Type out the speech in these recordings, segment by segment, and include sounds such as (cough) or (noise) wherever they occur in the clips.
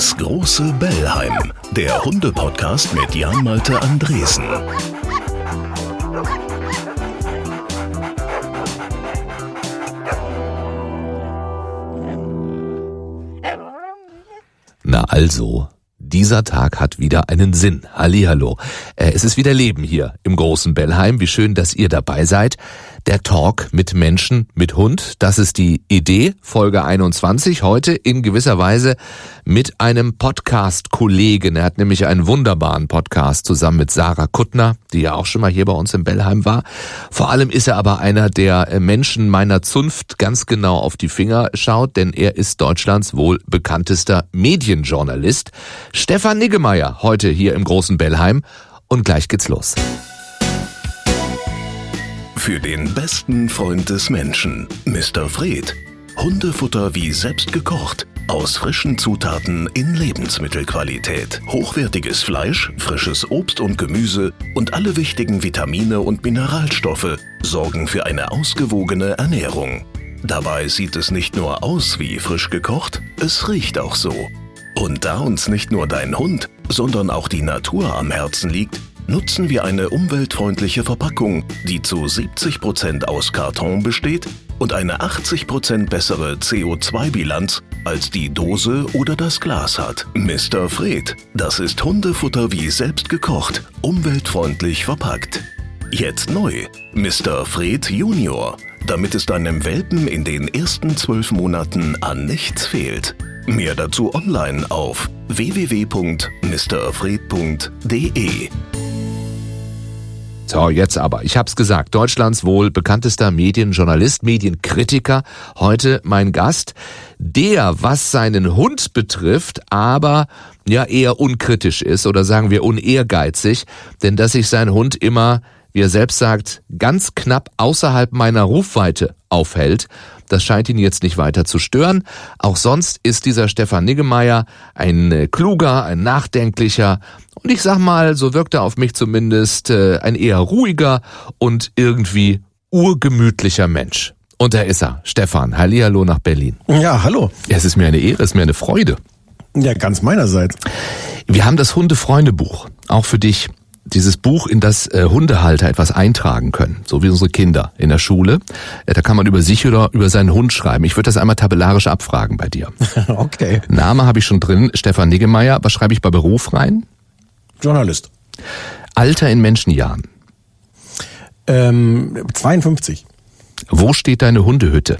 Das große Bellheim, der Hunde-Podcast mit Jan-Malte Andresen. Na also, dieser Tag hat wieder einen Sinn. Hallihallo. Äh, es ist wieder Leben hier im großen Bellheim. Wie schön, dass ihr dabei seid. Der Talk mit Menschen, mit Hund, das ist die Idee, Folge 21. Heute in gewisser Weise mit einem Podcast-Kollegen. Er hat nämlich einen wunderbaren Podcast zusammen mit Sarah Kuttner, die ja auch schon mal hier bei uns im Bellheim war. Vor allem ist er aber einer, der Menschen meiner Zunft ganz genau auf die Finger schaut, denn er ist Deutschlands wohl bekanntester Medienjournalist. Stefan Niggemeier heute hier im großen Bellheim. Und gleich geht's los. Für den besten Freund des Menschen, Mr. Fred. Hundefutter wie selbst gekocht. Aus frischen Zutaten in Lebensmittelqualität. Hochwertiges Fleisch, frisches Obst und Gemüse und alle wichtigen Vitamine und Mineralstoffe sorgen für eine ausgewogene Ernährung. Dabei sieht es nicht nur aus wie frisch gekocht, es riecht auch so. Und da uns nicht nur dein Hund, sondern auch die Natur am Herzen liegt, nutzen wir eine umweltfreundliche Verpackung, die zu 70% aus Karton besteht und eine 80% bessere CO2-Bilanz als die Dose oder das Glas hat. Mr. Fred, das ist Hundefutter wie selbst gekocht, umweltfreundlich verpackt. Jetzt neu, Mr. Fred Junior, damit es deinem Welpen in den ersten zwölf Monaten an nichts fehlt. Mehr dazu online auf www.mrfred.de. So, jetzt aber. Ich hab's gesagt. Deutschlands wohl bekanntester Medienjournalist, Medienkritiker. Heute mein Gast. Der, was seinen Hund betrifft, aber ja eher unkritisch ist oder sagen wir unehrgeizig, denn dass sich sein Hund immer, wie er selbst sagt, ganz knapp außerhalb meiner Rufweite aufhält, das scheint ihn jetzt nicht weiter zu stören. Auch sonst ist dieser Stefan Niggemeier ein äh, kluger, ein nachdenklicher und ich sag mal, so wirkt er auf mich zumindest, äh, ein eher ruhiger und irgendwie urgemütlicher Mensch. Und da ist er, Stefan. Hallihallo nach Berlin. Ja, hallo. Es ist mir eine Ehre, es ist mir eine Freude. Ja, ganz meinerseits. Wir haben das Hunde-Freunde-Buch, auch für dich dieses Buch, in das äh, Hundehalter etwas eintragen können, so wie unsere Kinder in der Schule. Äh, da kann man über sich oder über seinen Hund schreiben. Ich würde das einmal tabellarisch abfragen bei dir. (laughs) okay. Name habe ich schon drin, Stefan Niggemeier. Was schreibe ich bei Beruf rein? Journalist. Alter in Menschenjahren. Ähm, 52. Wo steht deine Hundehütte?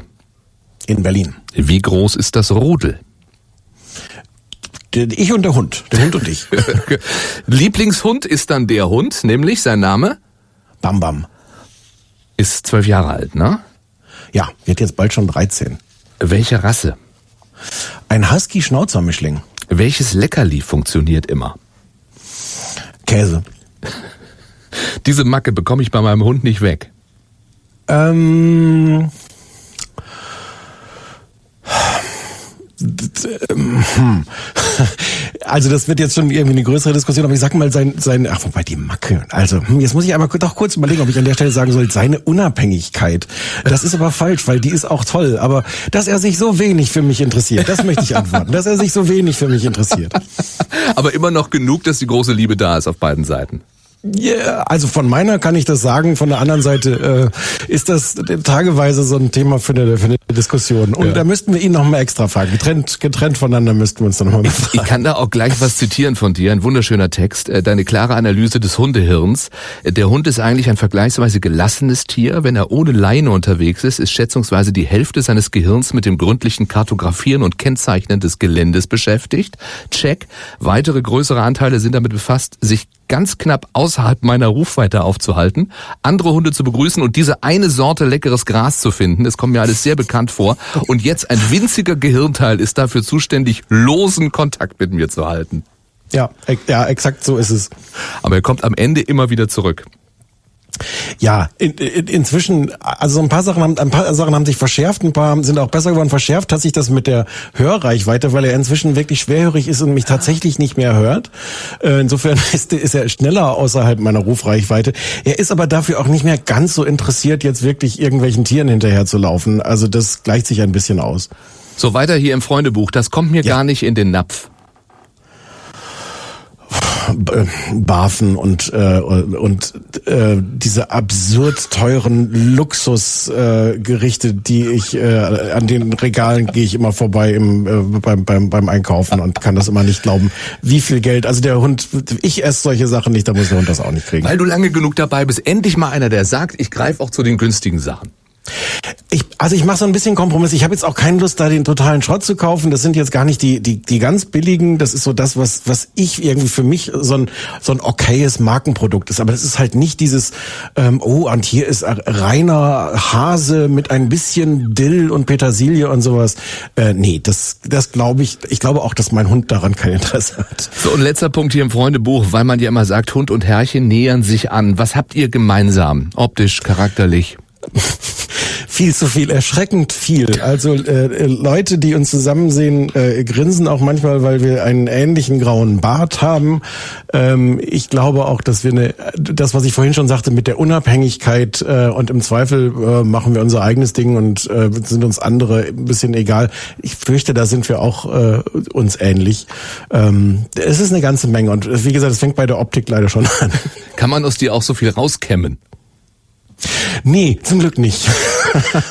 In Berlin. Wie groß ist das Rudel? Ich und der Hund. Der Hund und ich. (laughs) Lieblingshund ist dann der Hund, nämlich sein Name? Bam Bam. Ist zwölf Jahre alt, ne? Ja, wird jetzt bald schon 13. Welche Rasse? Ein Husky-Schnauzer-Mischling. Welches Leckerli funktioniert immer? Käse. Diese Macke bekomme ich bei meinem Hund nicht weg. Ähm. (laughs) Also das wird jetzt schon irgendwie eine größere Diskussion, aber ich sag mal sein, sein ach wobei die Macke, also hm, jetzt muss ich einmal doch kurz überlegen, ob ich an der Stelle sagen soll, seine Unabhängigkeit. Das ist aber falsch, weil die ist auch toll, aber dass er sich so wenig für mich interessiert, das möchte ich antworten, dass er sich so wenig für mich interessiert. (laughs) Aber immer noch genug, dass die große Liebe da ist auf beiden Seiten. Ja, yeah, also von meiner kann ich das sagen, von der anderen Seite äh, ist das tageweise so ein Thema für eine, für eine Diskussion. Und ja. da müssten wir ihn noch mal extra fragen. Getrennt, getrennt voneinander müssten wir uns dann noch mal fragen. Ich kann da auch gleich was zitieren von dir, ein wunderschöner Text. Äh, deine klare Analyse des Hundehirns. Äh, der Hund ist eigentlich ein vergleichsweise gelassenes Tier. Wenn er ohne Leine unterwegs ist, ist schätzungsweise die Hälfte seines Gehirns mit dem gründlichen Kartografieren und Kennzeichnen des Geländes beschäftigt. Check. Weitere größere Anteile sind damit befasst, sich ganz knapp außerhalb meiner Rufweite aufzuhalten, andere Hunde zu begrüßen und diese eine Sorte leckeres Gras zu finden. Es kommt mir alles sehr bekannt vor. Und jetzt ein winziger Gehirnteil ist dafür zuständig, losen Kontakt mit mir zu halten. Ja, ja, exakt so ist es. Aber er kommt am Ende immer wieder zurück. Ja, in, in, inzwischen, also so ein paar Sachen haben, ein paar Sachen haben sich verschärft, ein paar sind auch besser geworden. Verschärft hat sich das mit der Hörreichweite, weil er inzwischen wirklich schwerhörig ist und mich tatsächlich nicht mehr hört. Äh, insofern (laughs) ist, ist er schneller außerhalb meiner Rufreichweite. Er ist aber dafür auch nicht mehr ganz so interessiert, jetzt wirklich irgendwelchen Tieren hinterher zu laufen. Also das gleicht sich ein bisschen aus. So weiter hier im Freundebuch. Das kommt mir ja. gar nicht in den Napf. Barfen und äh, und äh, diese absurd teuren Luxusgerichte, äh, die ich äh, an den Regalen gehe ich immer vorbei im äh, beim, beim beim Einkaufen und kann das immer nicht glauben, wie viel Geld. Also der Hund, ich esse solche Sachen nicht, da muss der Hund das auch nicht kriegen. Weil du lange genug dabei bist, endlich mal einer, der sagt, ich greife auch zu den günstigen Sachen. Ich, also ich mache so ein bisschen Kompromiss. Ich habe jetzt auch keine Lust, da den totalen Schrott zu kaufen. Das sind jetzt gar nicht die die die ganz billigen. Das ist so das, was was ich irgendwie für mich so ein so ein okayes Markenprodukt ist. Aber das ist halt nicht dieses ähm, oh und hier ist reiner Hase mit ein bisschen Dill und Petersilie und sowas. Äh, nee, das das glaube ich. Ich glaube auch, dass mein Hund daran kein Interesse hat. So und letzter Punkt hier im Freundebuch, weil man ja immer sagt, Hund und Herrchen nähern sich an. Was habt ihr gemeinsam, optisch, charakterlich? (laughs) viel zu viel, erschreckend viel. Also äh, Leute, die uns zusammen sehen, äh, grinsen auch manchmal, weil wir einen ähnlichen grauen Bart haben. Ähm, ich glaube auch, dass wir eine, das, was ich vorhin schon sagte, mit der Unabhängigkeit äh, und im Zweifel äh, machen wir unser eigenes Ding und äh, sind uns andere ein bisschen egal. Ich fürchte, da sind wir auch äh, uns ähnlich. Ähm, es ist eine ganze Menge und wie gesagt, es fängt bei der Optik leider schon an. Kann man aus dir auch so viel rauskämmen? Nee, zum Glück nicht. (laughs)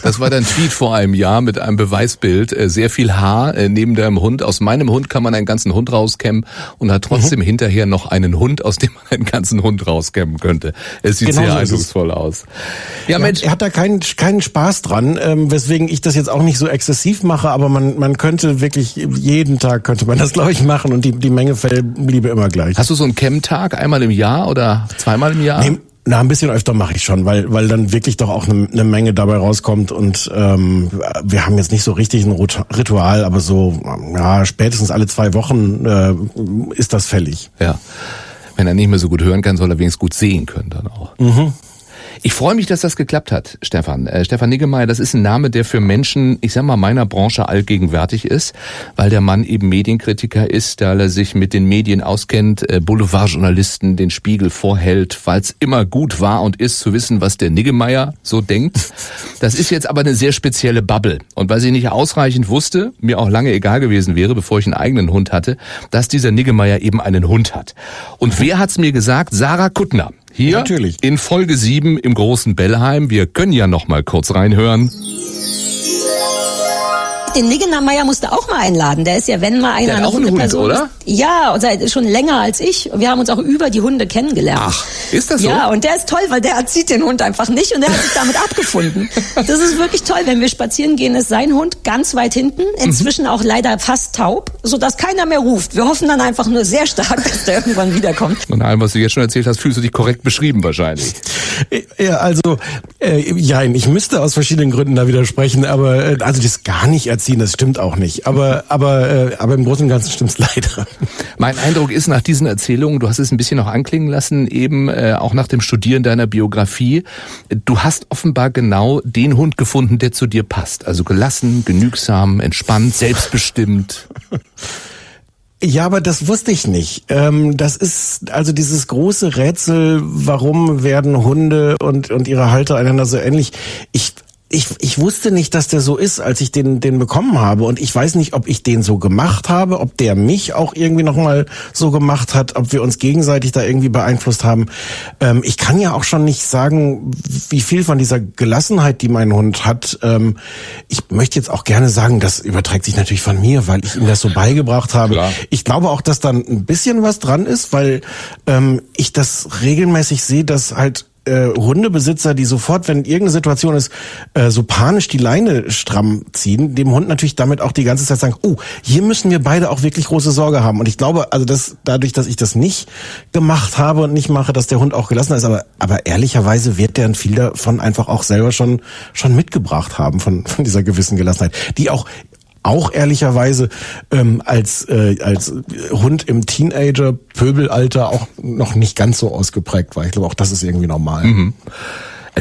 Das war dein Tweet vor einem Jahr mit einem Beweisbild. Äh, sehr viel Haar äh, neben deinem Hund. Aus meinem Hund kann man einen ganzen Hund rauskämmen und hat trotzdem mhm. hinterher noch einen Hund, aus dem man einen ganzen Hund rauskämmen könnte. Es sieht genau sehr so eindrucksvoll aus. Ja, ja, Mensch. Er hat da keinen, keinen Spaß dran, ähm, weswegen ich das jetzt auch nicht so exzessiv mache, aber man, man könnte wirklich jeden Tag könnte man das, glaube ich, machen und die, die Menge Fell bliebe immer gleich. Hast du so einen Cam-Tag einmal im Jahr oder zweimal im Jahr? Nee, na, ein bisschen öfter mache ich schon, weil, weil dann wirklich doch auch eine, eine Menge dabei rauskommt und ähm, wir haben jetzt nicht so richtig ein Ritual, aber so ja, spätestens alle zwei Wochen äh, ist das fällig. Ja. Wenn er nicht mehr so gut hören kann, soll er wenigstens gut sehen können dann auch. Mhm. Ich freue mich, dass das geklappt hat, Stefan. Äh, Stefan Niggemeier, das ist ein Name, der für Menschen, ich sag mal, meiner Branche allgegenwärtig ist, weil der Mann eben Medienkritiker ist, da er sich mit den Medien auskennt, äh, Boulevardjournalisten den Spiegel vorhält, weil es immer gut war und ist zu wissen, was der Niggemeier so denkt. Das ist jetzt aber eine sehr spezielle Bubble. Und weil ich nicht ausreichend wusste, mir auch lange egal gewesen wäre, bevor ich einen eigenen Hund hatte, dass dieser Niggemeier eben einen Hund hat. Und wer hat's mir gesagt? Sarah Kuttner. Hier Natürlich. in Folge 7 im großen Bellheim. Wir können ja noch mal kurz reinhören den Niggener Meier musste auch mal einladen. Der ist ja, wenn mal einer der hat auch eine Hund, Person oder? Ist, ja, und seit, schon länger als ich. Wir haben uns auch über die Hunde kennengelernt. Ach, ist das so? Ja, und der ist toll, weil der erzieht den Hund einfach nicht und der hat sich damit (laughs) abgefunden. Das ist wirklich toll. Wenn wir spazieren gehen, ist sein Hund ganz weit hinten, inzwischen mhm. auch leider fast taub, sodass keiner mehr ruft. Wir hoffen dann einfach nur sehr stark, dass der irgendwann wiederkommt. Und allem, was du jetzt schon erzählt hast, fühlst du dich korrekt beschrieben wahrscheinlich. Ja, also, äh, ja, ich müsste aus verschiedenen Gründen da widersprechen, aber äh, also das gar nicht erziehen, das stimmt auch nicht. Aber, aber, äh, aber im Großen und Ganzen stimmt's (laughs) leider. Mein Eindruck ist nach diesen Erzählungen, du hast es ein bisschen noch anklingen lassen, eben äh, auch nach dem Studieren deiner Biografie, du hast offenbar genau den Hund gefunden, der zu dir passt. Also gelassen, genügsam, entspannt, selbstbestimmt. (laughs) Ja, aber das wusste ich nicht. Ähm, das ist also dieses große Rätsel, warum werden Hunde und, und ihre Halter einander so ähnlich. Ich ich, ich wusste nicht, dass der so ist, als ich den, den bekommen habe. Und ich weiß nicht, ob ich den so gemacht habe, ob der mich auch irgendwie nochmal so gemacht hat, ob wir uns gegenseitig da irgendwie beeinflusst haben. Ähm, ich kann ja auch schon nicht sagen, wie viel von dieser Gelassenheit, die mein Hund hat. Ähm, ich möchte jetzt auch gerne sagen, das überträgt sich natürlich von mir, weil ich ihm das so beigebracht habe. Klar. Ich glaube auch, dass dann ein bisschen was dran ist, weil ähm, ich das regelmäßig sehe, dass halt äh, Hundebesitzer, die sofort, wenn irgendeine Situation ist, äh, so panisch die Leine stramm ziehen, dem Hund natürlich damit auch die ganze Zeit sagen, oh, hier müssen wir beide auch wirklich große Sorge haben. Und ich glaube, also dass dadurch, dass ich das nicht gemacht habe und nicht mache, dass der Hund auch gelassen ist, aber, aber ehrlicherweise wird der viel davon einfach auch selber schon, schon mitgebracht haben, von, von dieser gewissen Gelassenheit, die auch auch ehrlicherweise ähm, als äh, als Hund im Teenager Pöbelalter auch noch nicht ganz so ausgeprägt war. Ich glaube auch das ist irgendwie normal. Mhm.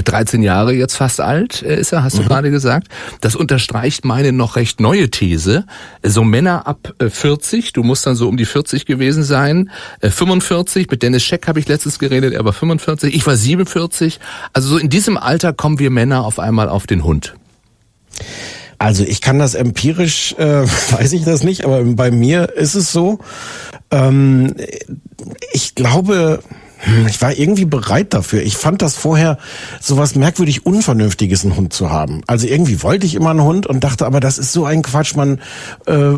13 äh, Jahre jetzt fast alt äh, ist er, hast du mhm. gerade gesagt. Das unterstreicht meine noch recht neue These. So Männer ab 40, äh, du musst dann so um die 40 gewesen sein, 45, mit Dennis Scheck habe ich letztens geredet, er war 45, ich war 47. Also so in diesem Alter kommen wir Männer auf einmal auf den Hund. Also ich kann das empirisch, äh, (laughs) weiß ich das nicht, aber bei mir ist es so. Ähm, ich glaube, ich war irgendwie bereit dafür. Ich fand das vorher so was merkwürdig Unvernünftiges, einen Hund zu haben. Also irgendwie wollte ich immer einen Hund und dachte, aber das ist so ein Quatsch. Man, äh,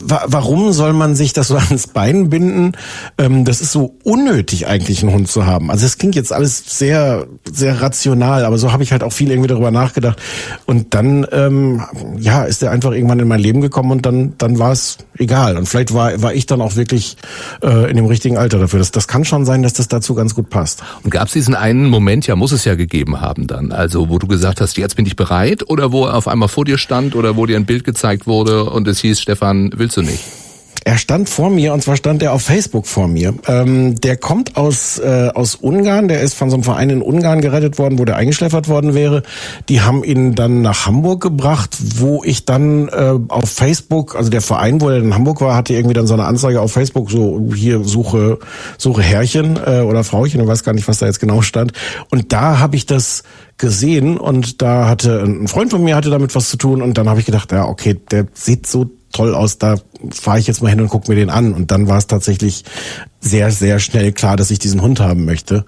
warum soll man sich das so (laughs) ans Bein binden? Ähm, das ist so unnötig eigentlich, einen Hund zu haben. Also es klingt jetzt alles sehr, sehr rational, aber so habe ich halt auch viel irgendwie darüber nachgedacht. Und dann, ähm, ja, ist der einfach irgendwann in mein Leben gekommen und dann, dann war es egal. Und vielleicht war, war ich dann auch wirklich äh, in dem richtigen Alter dafür. Das, das kann schon sein, dass das dazu ganz gut passt. Und gab es diesen einen Moment, ja muss es ja gegeben haben dann, also wo du gesagt hast, jetzt bin ich bereit oder wo er auf einmal vor dir stand oder wo dir ein Bild gezeigt wurde und es hieß, Stefan, willst du nicht? Er stand vor mir und zwar stand er auf Facebook vor mir. Ähm, der kommt aus äh, aus Ungarn. Der ist von so einem Verein in Ungarn gerettet worden, wo der eingeschläfert worden wäre. Die haben ihn dann nach Hamburg gebracht, wo ich dann äh, auf Facebook, also der Verein, wo er in Hamburg war, hatte irgendwie dann so eine Anzeige auf Facebook, so hier suche suche Herrchen äh, oder Frauchen, ich weiß gar nicht, was da jetzt genau stand. Und da habe ich das gesehen und da hatte ein Freund von mir hatte damit was zu tun und dann habe ich gedacht, ja okay, der sieht so toll aus, da fahre ich jetzt mal hin und gucke mir den an. Und dann war es tatsächlich sehr, sehr schnell klar, dass ich diesen Hund haben möchte.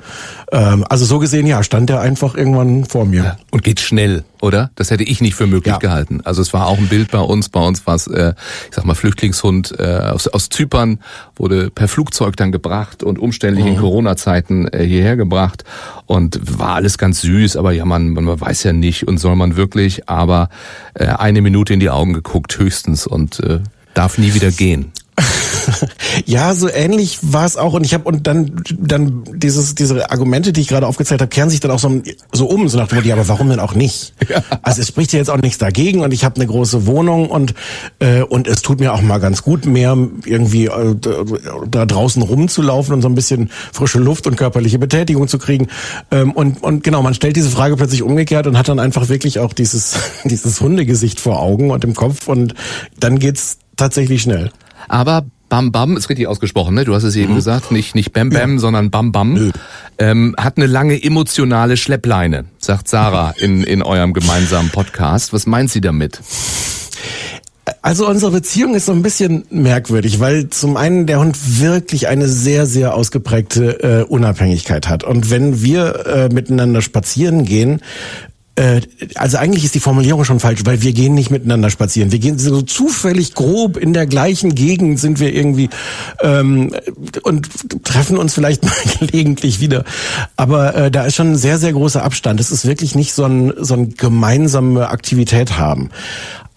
Ähm, also so gesehen, ja, stand er einfach irgendwann vor mir. Ja, und geht schnell, oder? Das hätte ich nicht für möglich ja. gehalten. Also es war auch ein Bild bei uns. Bei uns war es, äh, ich sag mal, Flüchtlingshund äh, aus, aus Zypern, wurde per Flugzeug dann gebracht und umständlich mhm. in Corona-Zeiten äh, hierher gebracht. Und war alles ganz süß, aber ja, man, man weiß ja nicht und soll man wirklich, aber äh, eine Minute in die Augen geguckt, höchstens. Und äh, darf nie wieder gehen. (laughs) ja, so ähnlich war es auch und ich habe und dann dann dieses diese Argumente, die ich gerade aufgezählt habe, kehren sich dann auch so, so um so nach dem ja, aber warum denn auch nicht? (laughs) Ja. Also es spricht ja jetzt auch nichts dagegen und ich habe eine große Wohnung und äh, und es tut mir auch mal ganz gut mehr irgendwie äh, da draußen rumzulaufen und so ein bisschen frische Luft und körperliche Betätigung zu kriegen ähm, und und genau, man stellt diese Frage plötzlich umgekehrt und hat dann einfach wirklich auch dieses (laughs) dieses Hundegesicht vor Augen und im Kopf und dann geht's tatsächlich schnell. Aber Bam Bam ist richtig ausgesprochen, ne? Du hast es eben mhm. gesagt, nicht nicht Bam Bam, ja. sondern Bam Bam. Ähm, hat eine lange emotionale Schleppleine, sagt Sarah in in eurem gemeinsamen Podcast. Was meint sie damit? Also unsere Beziehung ist so ein bisschen merkwürdig, weil zum einen der Hund wirklich eine sehr, sehr ausgeprägte äh, Unabhängigkeit hat. Und wenn wir äh, miteinander spazieren gehen, äh, also eigentlich ist die Formulierung schon falsch, weil wir gehen nicht miteinander spazieren. Wir gehen so zufällig grob in der gleichen Gegend sind wir irgendwie ähm, und treffen uns vielleicht (laughs) mal gelegentlich wieder. Aber äh, da ist schon ein sehr, sehr großer Abstand. Es ist wirklich nicht so ein, so ein gemeinsame Aktivität haben.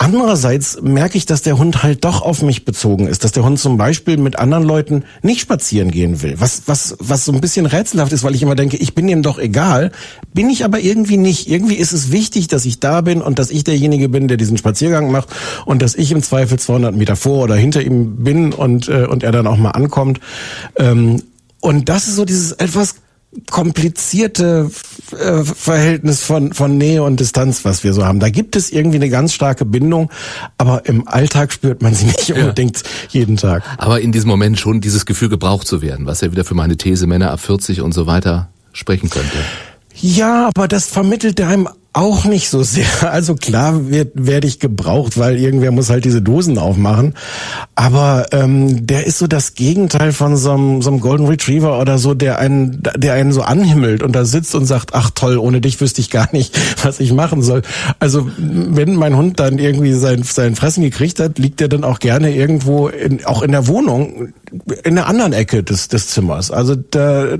Andererseits merke ich, dass der Hund halt doch auf mich bezogen ist, dass der Hund zum Beispiel mit anderen Leuten nicht spazieren gehen will. Was, was, was so ein bisschen rätselhaft ist, weil ich immer denke, ich bin ihm doch egal, bin ich aber irgendwie nicht. Irgendwie ist es wichtig, dass ich da bin und dass ich derjenige bin, der diesen Spaziergang macht und dass ich im Zweifel 200 Meter vor oder hinter ihm bin und, äh, und er dann auch mal ankommt. Ähm, und das ist so dieses etwas komplizierte äh, Verhältnis von, von Nähe und Distanz, was wir so haben. Da gibt es irgendwie eine ganz starke Bindung, aber im Alltag spürt man sie nicht ja. unbedingt jeden Tag. Aber in diesem Moment schon dieses Gefühl gebraucht zu werden, was ja wieder für meine These Männer ab 40 und so weiter sprechen könnte. Ja, aber das vermittelt einem auch nicht so sehr. (laughs) Also klar wird, werde ich gebraucht, weil irgendwer muss halt diese Dosen aufmachen. Aber ähm, der ist so das Gegenteil von so einem, so einem Golden Retriever oder so, der einen, der einen so anhimmelt und da sitzt und sagt, ach toll, ohne dich wüsste ich gar nicht, (laughs) was ich machen soll. Also wenn mein Hund dann irgendwie sein, sein Fressen gekriegt hat, liegt er dann auch gerne irgendwo, in, auch in der Wohnung, in der anderen Ecke des, des Zimmers. Also da,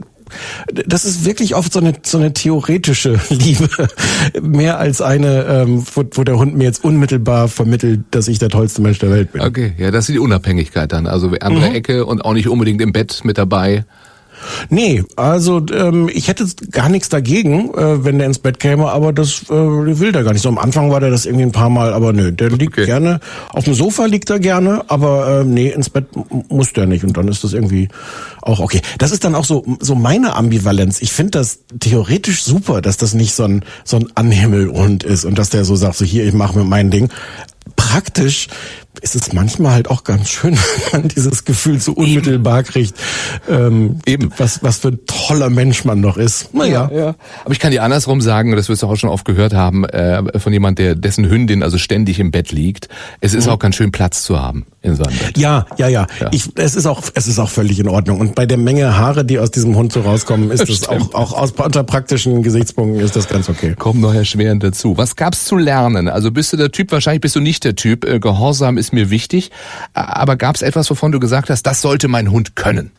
das ist wirklich oft so eine, so eine theoretische (laughs) Liebe, mehr als eine, ähm, wo, wo der Hund mir jetzt unmittelbar vermittelt, dass ich der tollste Mensch der Welt bin. Okay, ja, das ist die Unabhängigkeit dann. Also andere mhm. Ecke und auch nicht unbedingt im Bett mit dabei. Nee, also ähm, ich hätte gar nichts dagegen, äh, wenn der ins Bett käme, aber das äh, will der gar nicht. So am Anfang war der das irgendwie ein paar Mal, aber nö, der liegt okay. gerne, auf dem Sofa liegt er gerne, aber äh, nee, ins Bett muss der nicht und dann ist das irgendwie auch okay. Das ist dann auch so so meine Ambivalenz. Ich finde das theoretisch super, dass das nicht so ein so ein Anhimmelhund ist und dass der so sagt, so hier, ich mache mir mein Ding. Praktisch ist es manchmal halt auch ganz schön, (laughs) wenn man dieses Gefühl so unmittelbar kriegt, ähm, Eben. Was, was für ein toller Mensch man noch ist. Naja. Ja, ja. Aber ich kann dir andersrum sagen, das wirst du auch schon oft gehört haben, äh, von jemand, der dessen Hündin also ständig im Bett liegt. Es ist mhm. auch ganz schön Platz zu haben in seinem Bett. Ja, ja, ja. ja. Ich, es ist auch, es ist auch völlig in Ordnung. Und bei der Menge Haare, die aus diesem Hund so rauskommen, ist das auch, auch aus unter praktischen Gesichtspunkten ist das ganz okay. Kommen noch erschwerend dazu. Was gab's zu lernen? Also bist du der Typ, wahrscheinlich bist du nicht der Typ, äh, Gehorsam ist mir wichtig. Aber gab es etwas, wovon du gesagt hast, das sollte mein Hund können?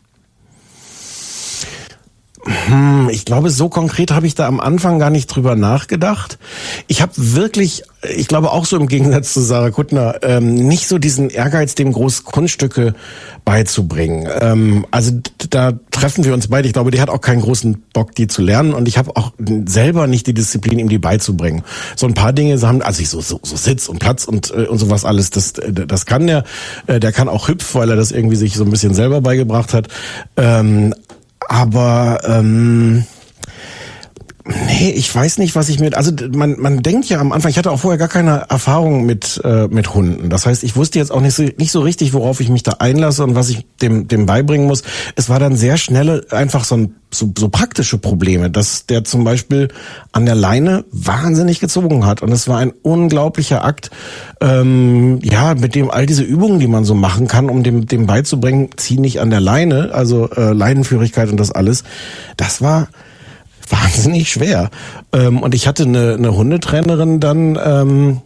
Hm, ich glaube, so konkret habe ich da am Anfang gar nicht drüber nachgedacht. Ich habe wirklich, ich glaube auch so im Gegensatz zu Sarah Kuttner, ähm, nicht so diesen Ehrgeiz, dem groß Kunststücke beizubringen. Ähm, also da treffen wir uns beide. Ich glaube, die hat auch keinen großen Bock, die zu lernen. Und ich habe auch selber nicht die Disziplin, ihm die beizubringen. So ein paar Dinge haben, also ich so, so, so Sitz und Platz und, äh, und sowas alles, das, das kann der. Äh, der kann auch hüpf, weil er das irgendwie sich so ein bisschen selber beigebracht hat. Ähm, aber ähm, Nee, ich weiß nicht, was ich mit. Also man, man denkt ja am Anfang, ich hatte auch vorher gar keine Erfahrung mit, äh, mit Hunden. Das heißt, ich wusste jetzt auch nicht so, nicht so richtig, worauf ich mich da einlasse und was ich dem, dem beibringen muss. Es war dann sehr schnell einfach so, ein, so, so praktische Probleme, dass der zum Beispiel an der Leine wahnsinnig gezogen hat. Und es war ein unglaublicher Akt, ähm, ja, mit dem all diese Übungen, die man so machen kann, um dem, dem beizubringen, zieh nicht an der Leine, also äh, Leinenführigkeit und das alles. Das war wahnsinnig schwer. Ähm, und ich hatte eine, eine Hundetrainerin dann, ähm,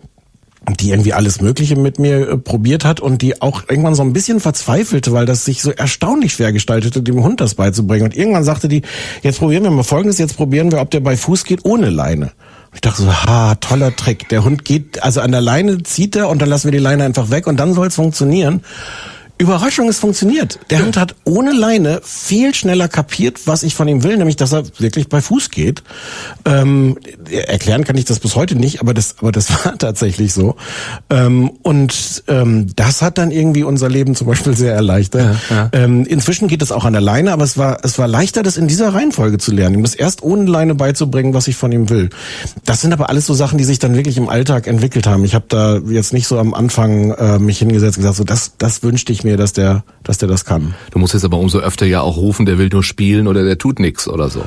die irgendwie alles Mögliche mit mir äh, probiert hat und die auch irgendwann so ein bisschen verzweifelte, weil das sich so erstaunlich schwer gestaltete, dem Hund das beizubringen. Und irgendwann sagte die, jetzt probieren wir mal Folgendes, jetzt probieren wir, ob der bei Fuß geht ohne Leine. Ich dachte so, ha, toller Trick. Der Hund geht, also an der Leine zieht er und dann lassen wir die Leine einfach weg und dann soll es funktionieren. Überraschung, es funktioniert. Der Hund hat ohne Leine viel schneller kapiert, was ich von ihm will, nämlich, dass er wirklich bei Fuß geht. Ähm, erklären kann ich das bis heute nicht, aber das, aber das (laughs) war tatsächlich so. Ähm, und ähm, das hat dann irgendwie unser Leben zum Beispiel sehr erleichtert. Ja, ja. Ähm, inzwischen geht es auch an der Leine, aber es war, es war leichter, das in dieser Reihenfolge zu lernen, ihm das erst ohne Leine beizubringen, was ich von ihm will. Das sind aber alles so Sachen, die sich dann wirklich im Alltag entwickelt haben. Ich habe da jetzt nicht so am Anfang äh, mich hingesetzt und gesagt, so das, das wünschte ich mir, dass der, dass der das kann. Du musst jetzt aber umso öfter ja auch rufen, der will nur spielen oder der tut nix oder so.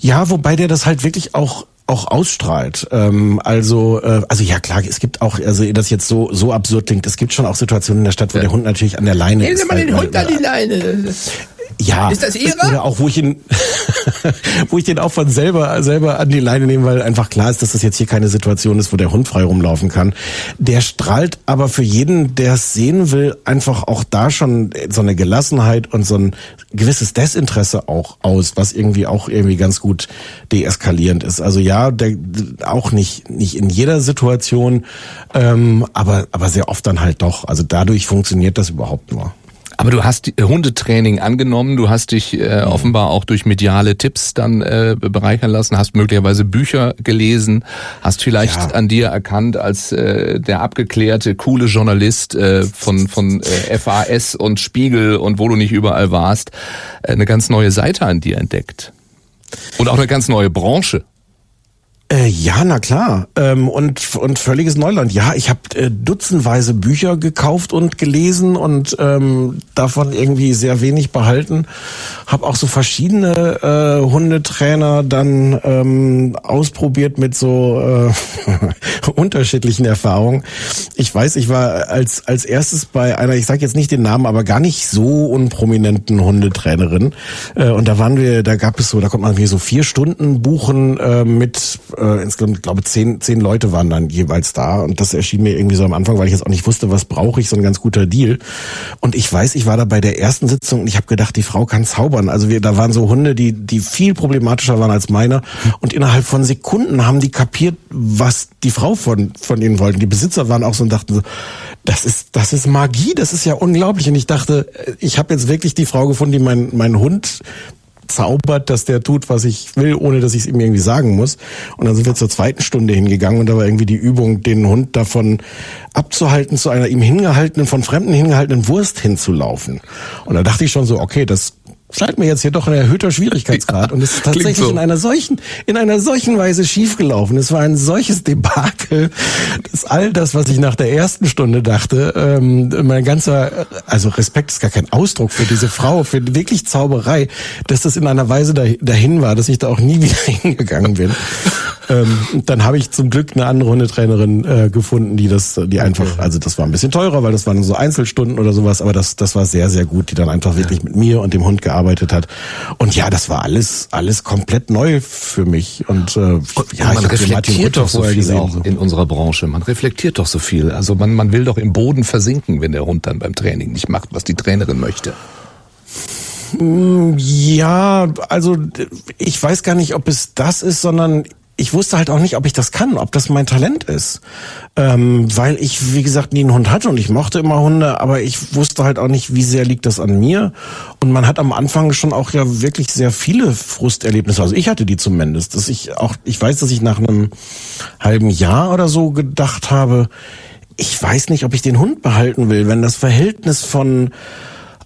Ja, wobei der das halt wirklich auch auch ausstrahlt. Ähm, also, äh, also ja klar, es gibt auch, also das jetzt so so absurd klingt, es gibt schon auch Situationen in der Stadt, wo ja. der Hund natürlich an der Leine Nehmen ist. Nehmen Sie mal den Hund an die Leine. (laughs) Ja. Ist das Ihre? Oder auch, wo ich ihn, (laughs) wo ich den auch von selber, selber an die Leine nehme, weil einfach klar ist, dass das jetzt hier keine Situation ist, wo der Hund frei rumlaufen kann. Der strahlt aber für jeden, der es sehen will, einfach auch da schon so eine Gelassenheit und so ein gewisses Desinteresse auch aus, was irgendwie auch irgendwie ganz gut deeskalierend ist. Also ja, der, auch nicht, nicht in jeder Situation, ähm, aber, aber sehr oft dann halt doch. Also dadurch funktioniert das überhaupt nur. Aber du hast Hundetraining angenommen, du hast dich äh, mhm. offenbar auch durch mediale Tipps dann äh, bereichern lassen, hast möglicherweise Bücher gelesen, hast vielleicht ja. an dir erkannt als äh, der abgeklärte, coole Journalist äh, von, von äh, FAS und Spiegel und wo du nicht überall warst, äh, eine ganz neue Seite an dir entdeckt. Und auch eine ganz neue Branche. Äh, ja, na klar. Ähm, und, und völliges Neuland. Ja, ich habe äh, dutzendweise Bücher gekauft und gelesen und ähm, davon irgendwie sehr wenig behalten. Habe auch so verschiedene äh, Hundetrainer dann ähm, ausprobiert mit so äh, (laughs) unterschiedlichen Erfahrungen. Ich weiß, ich war als, als erstes bei einer, ich sage jetzt nicht den Namen, aber gar nicht so unprominenten Hundetrainerin. Äh, und da waren wir, da gab es so, da konnte man wie so vier Stunden buchen äh, mit äh, insgesamt, ich glaube, zehn, zehn Leute waren dann jeweils da und das erschien mir irgendwie so am Anfang, weil ich jetzt auch nicht wusste, was brauche ich, so ein ganz guter Deal. Und ich weiß, ich war da bei der ersten Sitzung und ich habe gedacht, die Frau kann zaubern. Also wir, da waren so Hunde, die, die viel problematischer waren als meiner und innerhalb von Sekunden haben die kapiert, was die Frau von, von ihnen wollten. Die Besitzer waren auch so und dachten so, das ist, das ist Magie, das ist ja unglaublich. Und ich dachte, ich habe jetzt wirklich die Frau gefunden, die mein, mein Hund zaubert, dass der tut, was ich will, ohne dass ich es ihm irgendwie sagen muss. Und dann sind wir zur zweiten Stunde hingegangen und da war irgendwie die Übung, den Hund davon abzuhalten, zu einer ihm hingehaltenen, von Fremden hingehaltenen Wurst hinzulaufen. Und da dachte ich schon so, okay, das scheint mir jetzt hier doch ein erhöhter Schwierigkeitsgrad. und es ist tatsächlich so. in einer solchen, in einer solchen Weise schiefgelaufen. Es war ein solches Debakel, dass all das, was ich nach der ersten Stunde dachte, ähm, mein ganzer, also Respekt ist gar kein Ausdruck für diese Frau, für wirklich Zauberei, dass das in einer Weise dahin war, dass ich da auch nie (laughs) wieder hingegangen bin. ähm, dann habe ich zum Glück eine andere Hundetrainerin äh, gefunden, die das, die einfach, also das war ein bisschen teurer, weil das waren so Einzelstunden oder sowas, aber das, das war sehr, sehr gut, die dann einfach wirklich mit mir und dem Hund gearbeitet hat. Und ja, das war alles, alles komplett neu für mich. Und, äh, ja, man reflektiert doch so viel gesehen, auch so. in unserer Branche. Man reflektiert doch so viel. Also man, man will doch im Boden versinken, wenn der Hund dann beim Training nicht macht, was die Trainerin möchte. Ja, also ich weiß gar nicht, ob es das ist, sondern ich wusste halt auch nicht, ob ich das kann, ob das mein Talent ist. Ähm, weil ich, wie gesagt, nie einen Hund hatte und ich mochte immer Hunde, aber ich wusste halt auch nicht, wie sehr liegt das an mir. Und man hat am Anfang schon auch ja wirklich sehr viele Frusterlebnisse. Also ich hatte die zumindest. Dass ich auch, ich weiß, dass ich nach einem halben Jahr oder so gedacht habe, ich weiß nicht, ob ich den Hund behalten will, wenn das Verhältnis von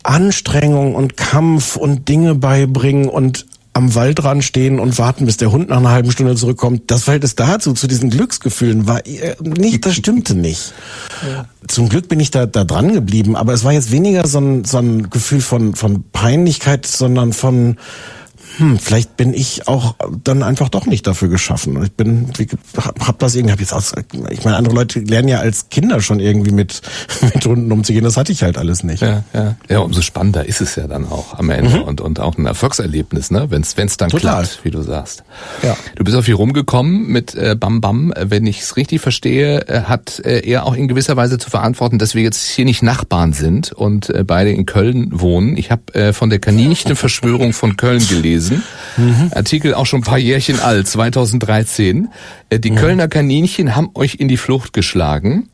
Anstrengung und Kampf und Dinge beibringen und am Waldrand stehen und warten, bis der Hund nach einer halben Stunde zurückkommt. Das Verhältnis dazu, zu diesen Glücksgefühlen, war äh, nicht, das stimmte nicht. Ja. Zum Glück bin ich da, da dran geblieben, aber es war jetzt weniger so ein, so ein Gefühl von, von Peinlichkeit, sondern von, hm, vielleicht bin ich auch dann einfach doch nicht dafür geschaffen. Ich bin, hab das irgendwie, hab jetzt aus, ich meine, andere Leute lernen ja als Kinder schon irgendwie mit, (laughs) mit Hunden umzugehen. Das hatte ich halt alles nicht. Ja, ja. ja umso spannender ist es ja dann auch am Ende mhm. und, und auch ein Erfolgserlebnis, ne? Wenn es dann Total. klappt, wie du sagst. Ja. Du bist auch hier rumgekommen mit äh, Bam Bam. Wenn ich es richtig verstehe, äh, hat äh, er auch in gewisser Weise zu verantworten, dass wir jetzt hier nicht Nachbarn sind und äh, beide in Köln wohnen. Ich habe äh, von der Kaninchenverschwörung von Köln gelesen gelesen. Mhm. Artikel auch schon ein paar Jährchen alt, 2013. Äh, die mhm. Kölner Kaninchen haben euch in die Flucht geschlagen.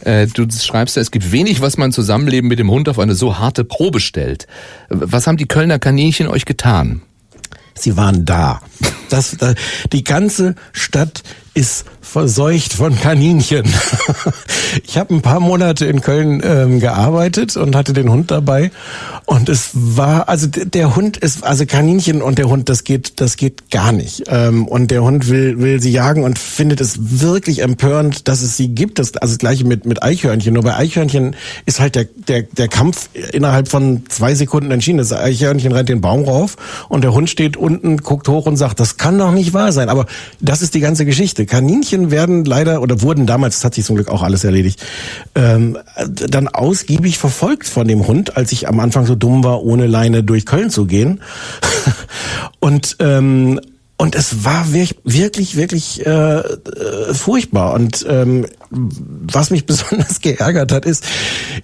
Äh, du schreibst, es gibt wenig, was man Zusammenleben mit dem Hund auf eine so harte Probe stellt. Was haben die Kölner Kaninchen euch getan? Sie waren da. (laughs) Das, die ganze Stadt ist verseucht von Kaninchen. (laughs) ich habe ein paar Monate in Köln ähm, gearbeitet und hatte den Hund dabei und es war also der Hund ist also Kaninchen und der Hund das geht das geht gar nicht ähm, und der Hund will will sie jagen und findet es wirklich empörend, dass es sie gibt. Das also das gleiche mit mit Eichhörnchen. Nur bei Eichhörnchen ist halt der der der Kampf innerhalb von zwei Sekunden entschieden. Das Eichhörnchen rennt den Baum rauf und der Hund steht unten, guckt hoch und sagt, das kann doch nicht wahr sein. Aber das ist die ganze Geschichte. Kaninchen werden leider oder wurden damals, das hat sich zum Glück auch alles erledigt, ähm, dann ausgiebig verfolgt von dem Hund, als ich am Anfang so dumm war, ohne Leine durch Köln zu gehen. (laughs) und ähm, und es war wirklich, wirklich äh, äh, furchtbar. Und ähm, was mich (laughs) besonders geärgert hat, ist,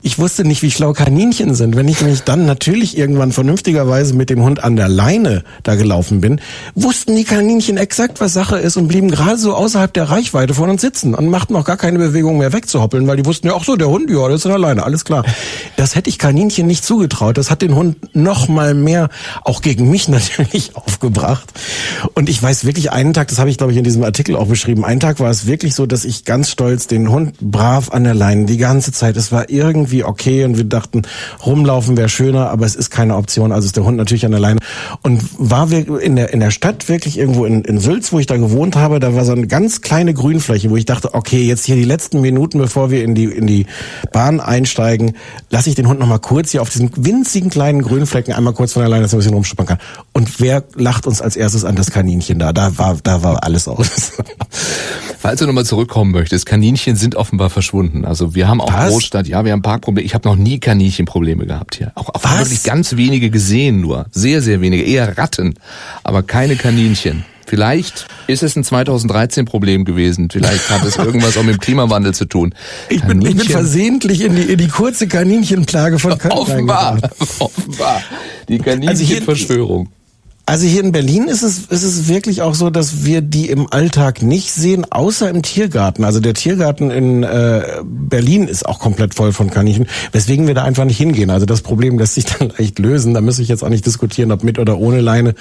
ich wusste nicht, wie schlau Kaninchen sind. Wenn ich nämlich dann natürlich irgendwann vernünftigerweise mit dem Hund an der Leine da gelaufen bin, wussten die Kaninchen exakt, was Sache ist und blieben gerade so außerhalb der Reichweite von uns sitzen und machten auch gar keine Bewegung mehr wegzuhoppeln, weil die wussten ja, ach so, der Hund, ja, der ist an der Leine, alles klar. Das hätte ich Kaninchen nicht zugetraut. Das hat den Hund noch mal mehr, auch gegen mich (laughs) natürlich, aufgebracht. Und ich weiß wirklich einen Tag, das habe ich glaube ich in diesem Artikel auch beschrieben, einen Tag war es wirklich so, dass ich ganz stolz den Hund brav an der Leine die ganze Zeit. Es war irgendwie okay und wir dachten, rumlaufen wäre schöner, aber es ist keine Option. Also ist der Hund natürlich an der Leine. Und war wir in der, in der Stadt wirklich irgendwo in, in Sülz, wo ich da gewohnt habe, da war so eine ganz kleine Grünfläche, wo ich dachte, okay, jetzt hier die letzten Minuten, bevor wir in die, in die Bahn einsteigen, lasse ich den Hund noch mal kurz hier auf diesen winzigen kleinen Grünflecken einmal kurz von der Leine, dass er ein bisschen rumschuppern kann. Und wer lacht uns als erstes an das Kaninchen da? Da war, da war alles aus. (laughs) Falls du nochmal zurückkommen möchtest, Kaninchen sind offenbar verschwunden. Also wir haben auch Was? Großstadt, ja, wir haben Parkprobleme. Ich habe noch nie Kaninchenprobleme gehabt hier. Auch, auch wirklich ganz wenige gesehen nur. Sehr, sehr wenige. Eher Ratten, aber keine Kaninchen. Vielleicht ist es ein 2013 Problem gewesen. Vielleicht hat es (laughs) irgendwas auch mit dem Klimawandel zu tun. Ich bin, ich bin versehentlich in die, in die kurze Kaninchenplage von (laughs) Köln Offenbar, offenbar. Die Kaninchenverschwörung. Also Also hier in Berlin ist es, ist es wirklich auch so, dass wir die im Alltag nicht sehen, außer im Tiergarten. Also der Tiergarten in äh, Berlin ist auch komplett voll von Kaninchen, weswegen wir da einfach nicht hingehen. Also das Problem lässt sich dann (laughs) leicht lösen. Da müsste ich jetzt auch nicht diskutieren, ob mit oder ohne Leine.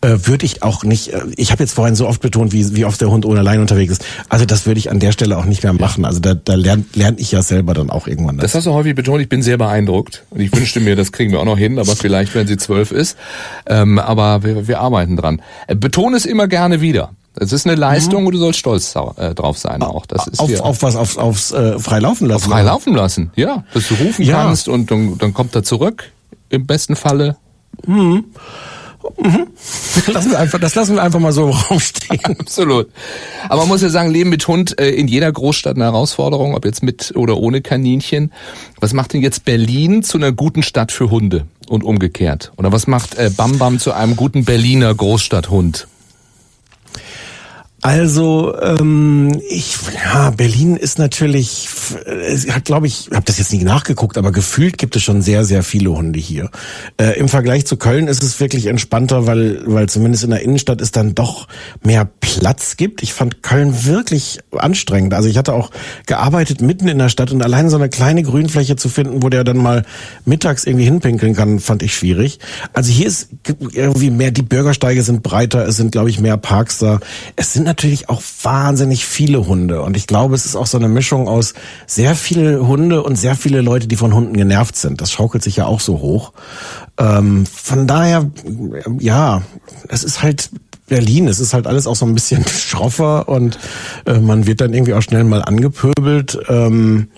Äh, würde ich auch nicht. Äh, ich habe jetzt vorhin so oft betont, wie, wie oft der Hund ohne Leine unterwegs ist. Also das würde ich an der Stelle auch nicht mehr machen. Also da, da lerne lern ich ja selber dann auch irgendwann. Das. das hast du häufig betont. Ich bin sehr beeindruckt. Und ich wünschte mir, das kriegen wir auch noch hin. Aber vielleicht, wenn sie zwölf ist. Ähm, aber wir, wir arbeiten dran. Äh, betone es immer gerne wieder. Es ist eine Leistung mhm. und du sollst stolz äh, drauf sein auch. Das ist auf, auf was? Auf, aufs äh, Freilaufen lassen? Auf Freilaufen lassen, ja. Dass du rufen ja. kannst und dann, dann kommt er zurück, im besten Falle. Mhm. Mhm. (laughs) Lassen wir einfach, das lassen wir einfach mal so (laughs) rumstehen. Absolut. Aber man muss ja sagen, Leben mit Hund äh, in jeder Großstadt eine Herausforderung, ob jetzt mit oder ohne Kaninchen. Was macht denn jetzt Berlin zu einer guten Stadt für Hunde und umgekehrt? Oder was macht äh, Bam Bam zu einem guten Berliner Großstadthund? Also ähm, ich ja Berlin ist natürlich es hat glaube ich habe das jetzt nicht nachgeguckt aber gefühlt gibt es schon sehr sehr viele Hunde hier. Äh, im Vergleich zu Köln ist es wirklich entspannter weil weil zumindest in der Innenstadt es dann doch mehr Platz gibt. Ich fand Köln wirklich anstrengend. Also ich hatte auch gearbeitet mitten in der Stadt und allein so eine kleine Grünfläche zu finden wo der dann mal mittags irgendwie hinpinkeln kann fand ich schwierig. Also hier ist irgendwie mehr die Bürgersteige sind breiter es sind glaube ich mehr Parks da. Es sind natürlich auch wahnsinnig viele Hunde. Und ich glaube, es ist auch so eine Mischung aus sehr viele Hunde und sehr viele Leute, die von Hunden genervt sind. Das schaukelt sich ja auch so hoch. Ähm, von daher, ja, es ist halt Berlin. Es ist halt alles auch so ein bisschen (laughs) schroffer und äh, man wird dann irgendwie auch schnell mal angepöbelt. Ähm,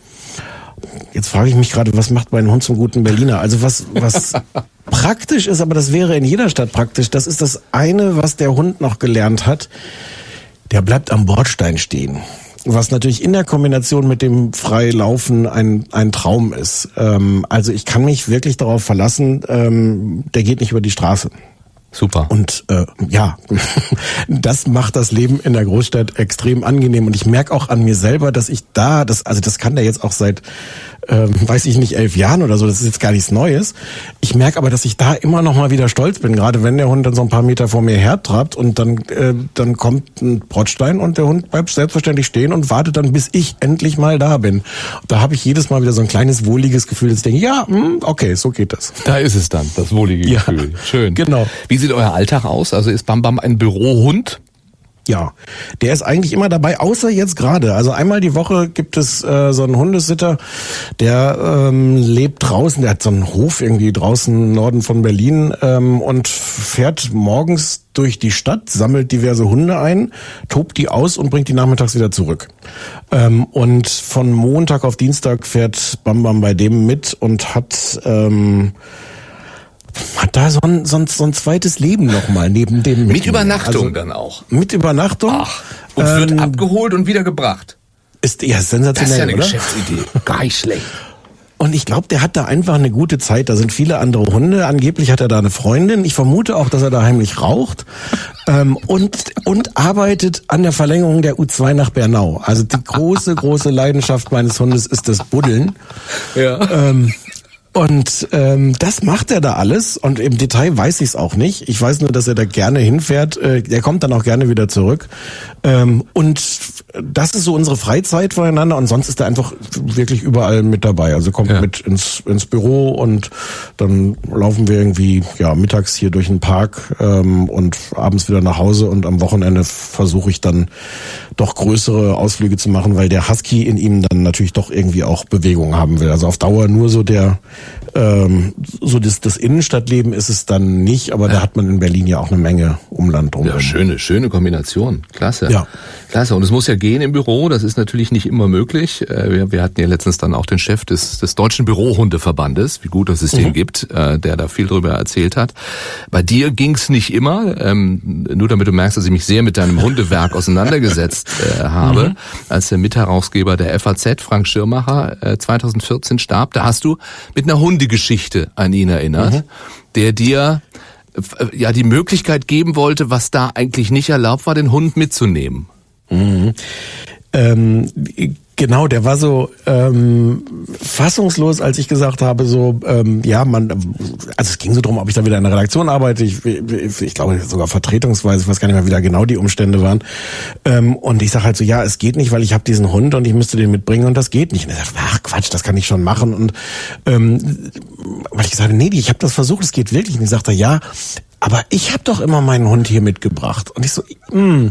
jetzt frage ich mich gerade, was macht mein Hund zum guten Berliner? Also was, was (laughs) praktisch ist, aber das wäre in jeder Stadt praktisch. Das ist das eine, was der Hund noch gelernt hat der bleibt am Bordstein stehen. Was natürlich in der Kombination mit dem Freilaufen ein, ein Traum ist. Ähm, also ich kann mich wirklich darauf verlassen, ähm, der geht nicht über die Straße. Super. Und äh, ja, (laughs) das macht das Leben in der Großstadt extrem angenehm. Und ich merke auch an mir selber, dass ich da, das, also das kann der jetzt auch seit ähm, weiß ich nicht, elf Jahren oder so, das ist jetzt gar nichts Neues. Ich merke aber, dass ich da immer noch mal wieder stolz bin, gerade wenn der Hund dann so ein paar Meter vor mir hertrabt und dann, äh, dann kommt ein Brottstein und der Hund bleibt selbstverständlich stehen und wartet dann, bis ich endlich mal da bin. Da habe ich jedes Mal wieder so ein kleines wohliges Gefühl, dass ich denke, ja, mh, hm, okay, so geht das. Da ist es dann, das wohlige ja, Gefühl. Schön. Genau. Wie sieht euer Alltag aus? Also ist Bam Bam ein Bürohund? Ja, der ist eigentlich immer dabei, außer jetzt gerade. Also einmal die Woche gibt es äh, so einen Hundesitter, der ähm, lebt draußen, der hat so einen Hof irgendwie draußen im Norden von Berlin ähm, und fährt morgens durch die Stadt, sammelt diverse Hunde ein, tobt die aus und bringt die nachmittags wieder zurück. Ähm, und von Montag auf Dienstag fährt Bam Bam bei dem mit und hat ähm, hat da so ein, so ein, so ein zweites Leben nochmal neben dem. Mit Übernachtung also, dann auch. Mit Übernachtung. Ach, und ähm, wird abgeholt und wieder gebracht. Ist ja sensationell, Das ist ja eine oder? Geschäftsidee. Gar nicht schlecht. Und ich glaube, der hat da einfach eine gute Zeit. Da sind viele andere Hunde. Angeblich hat er da eine Freundin. Ich vermute auch, dass er da heimlich raucht. (laughs) Ähm, und, und arbeitet an der Verlängerung der U2 nach Bernau. Also die große, große Leidenschaft meines Hundes ist das Buddeln. Ja. Ähm, und ähm, das macht er da alles und im Detail weiß ich es auch nicht. Ich weiß nur, dass er da gerne hinfährt. Äh, er kommt dann auch gerne wieder zurück. Ähm, und das ist so unsere Freizeit voneinander und sonst ist er einfach wirklich überall mit dabei. Also kommt ja. mit ins, ins Büro und dann laufen wir irgendwie ja mittags hier durch den Park ähm, und abends wieder nach Hause und am Wochenende versuche ich dann doch größere Ausflüge zu machen, weil der Husky in ihm dann natürlich doch irgendwie auch Bewegung haben will. Also auf Dauer nur so der ähm, so das, das Innenstadtleben ist es dann nicht, aber ja. da hat man in Berlin ja auch eine Menge Umland drum. Ja, schöne, schöne Kombination. Klasse. Ja. Klasse. Und es muss ja gehen im Büro, das ist natürlich nicht immer möglich. Äh, wir, wir hatten ja letztens dann auch den Chef des, des Deutschen Bürohundeverbandes, wie gut dass es den mhm. gibt, äh, der da viel drüber erzählt hat. Bei dir ging's nicht immer, ähm, nur damit du merkst, dass ich mich sehr mit deinem Hundewerk (laughs) auseinandergesetzt äh, habe. Mhm. Als der Mitherausgeber der FAZ, Frank Schirmacher, äh, 2014 starb, da hast du mit einer Hundegeschichte an ihn erinnert, mhm. der dir äh, ja die Möglichkeit geben wollte, was da eigentlich nicht erlaubt war, den Hund mitzunehmen. Mhm. Ähm, Genau, der war so ähm, fassungslos, als ich gesagt habe, so ähm, ja, man, also es ging so drum, ob ich da wieder in der Redaktion arbeite. Ich, ich, ich glaube sogar vertretungsweise, ich weiß gar nicht mehr, wie da genau die Umstände waren. Ähm, und ich sage halt so, ja, es geht nicht, weil ich habe diesen Hund und ich müsste den mitbringen und das geht nicht. Und er sagt, ach Quatsch, das kann ich schon machen. Und ähm, weil ich gesagt nee, ich habe das versucht, es geht wirklich. Und ich sagte, ja, aber ich habe doch immer meinen Hund hier mitgebracht. Und ich so, mm,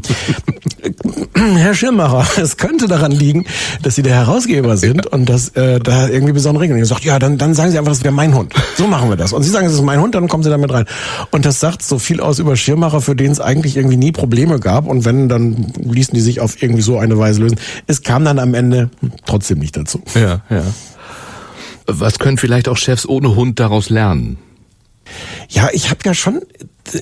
(laughs) Herr Schirmacher, (laughs) es könnte daran liegen, dass Sie der Herausgeber sind und dass äh, da irgendwie besondere Regeln. Und ich sagt, ja, dann, dann sagen Sie einfach, das wäre mein Hund. So machen wir das. Und Sie sagen, es ist mein Hund, dann kommen Sie damit rein. Und das sagt so viel aus über Schirmacher, für den es eigentlich irgendwie nie Probleme gab. Und wenn, dann ließen die sich auf irgendwie so eine Weise lösen. Es kam dann am Ende trotzdem nicht dazu. Ja, ja. Was können vielleicht auch Chefs ohne Hund daraus lernen? Ja, ich habe ja schon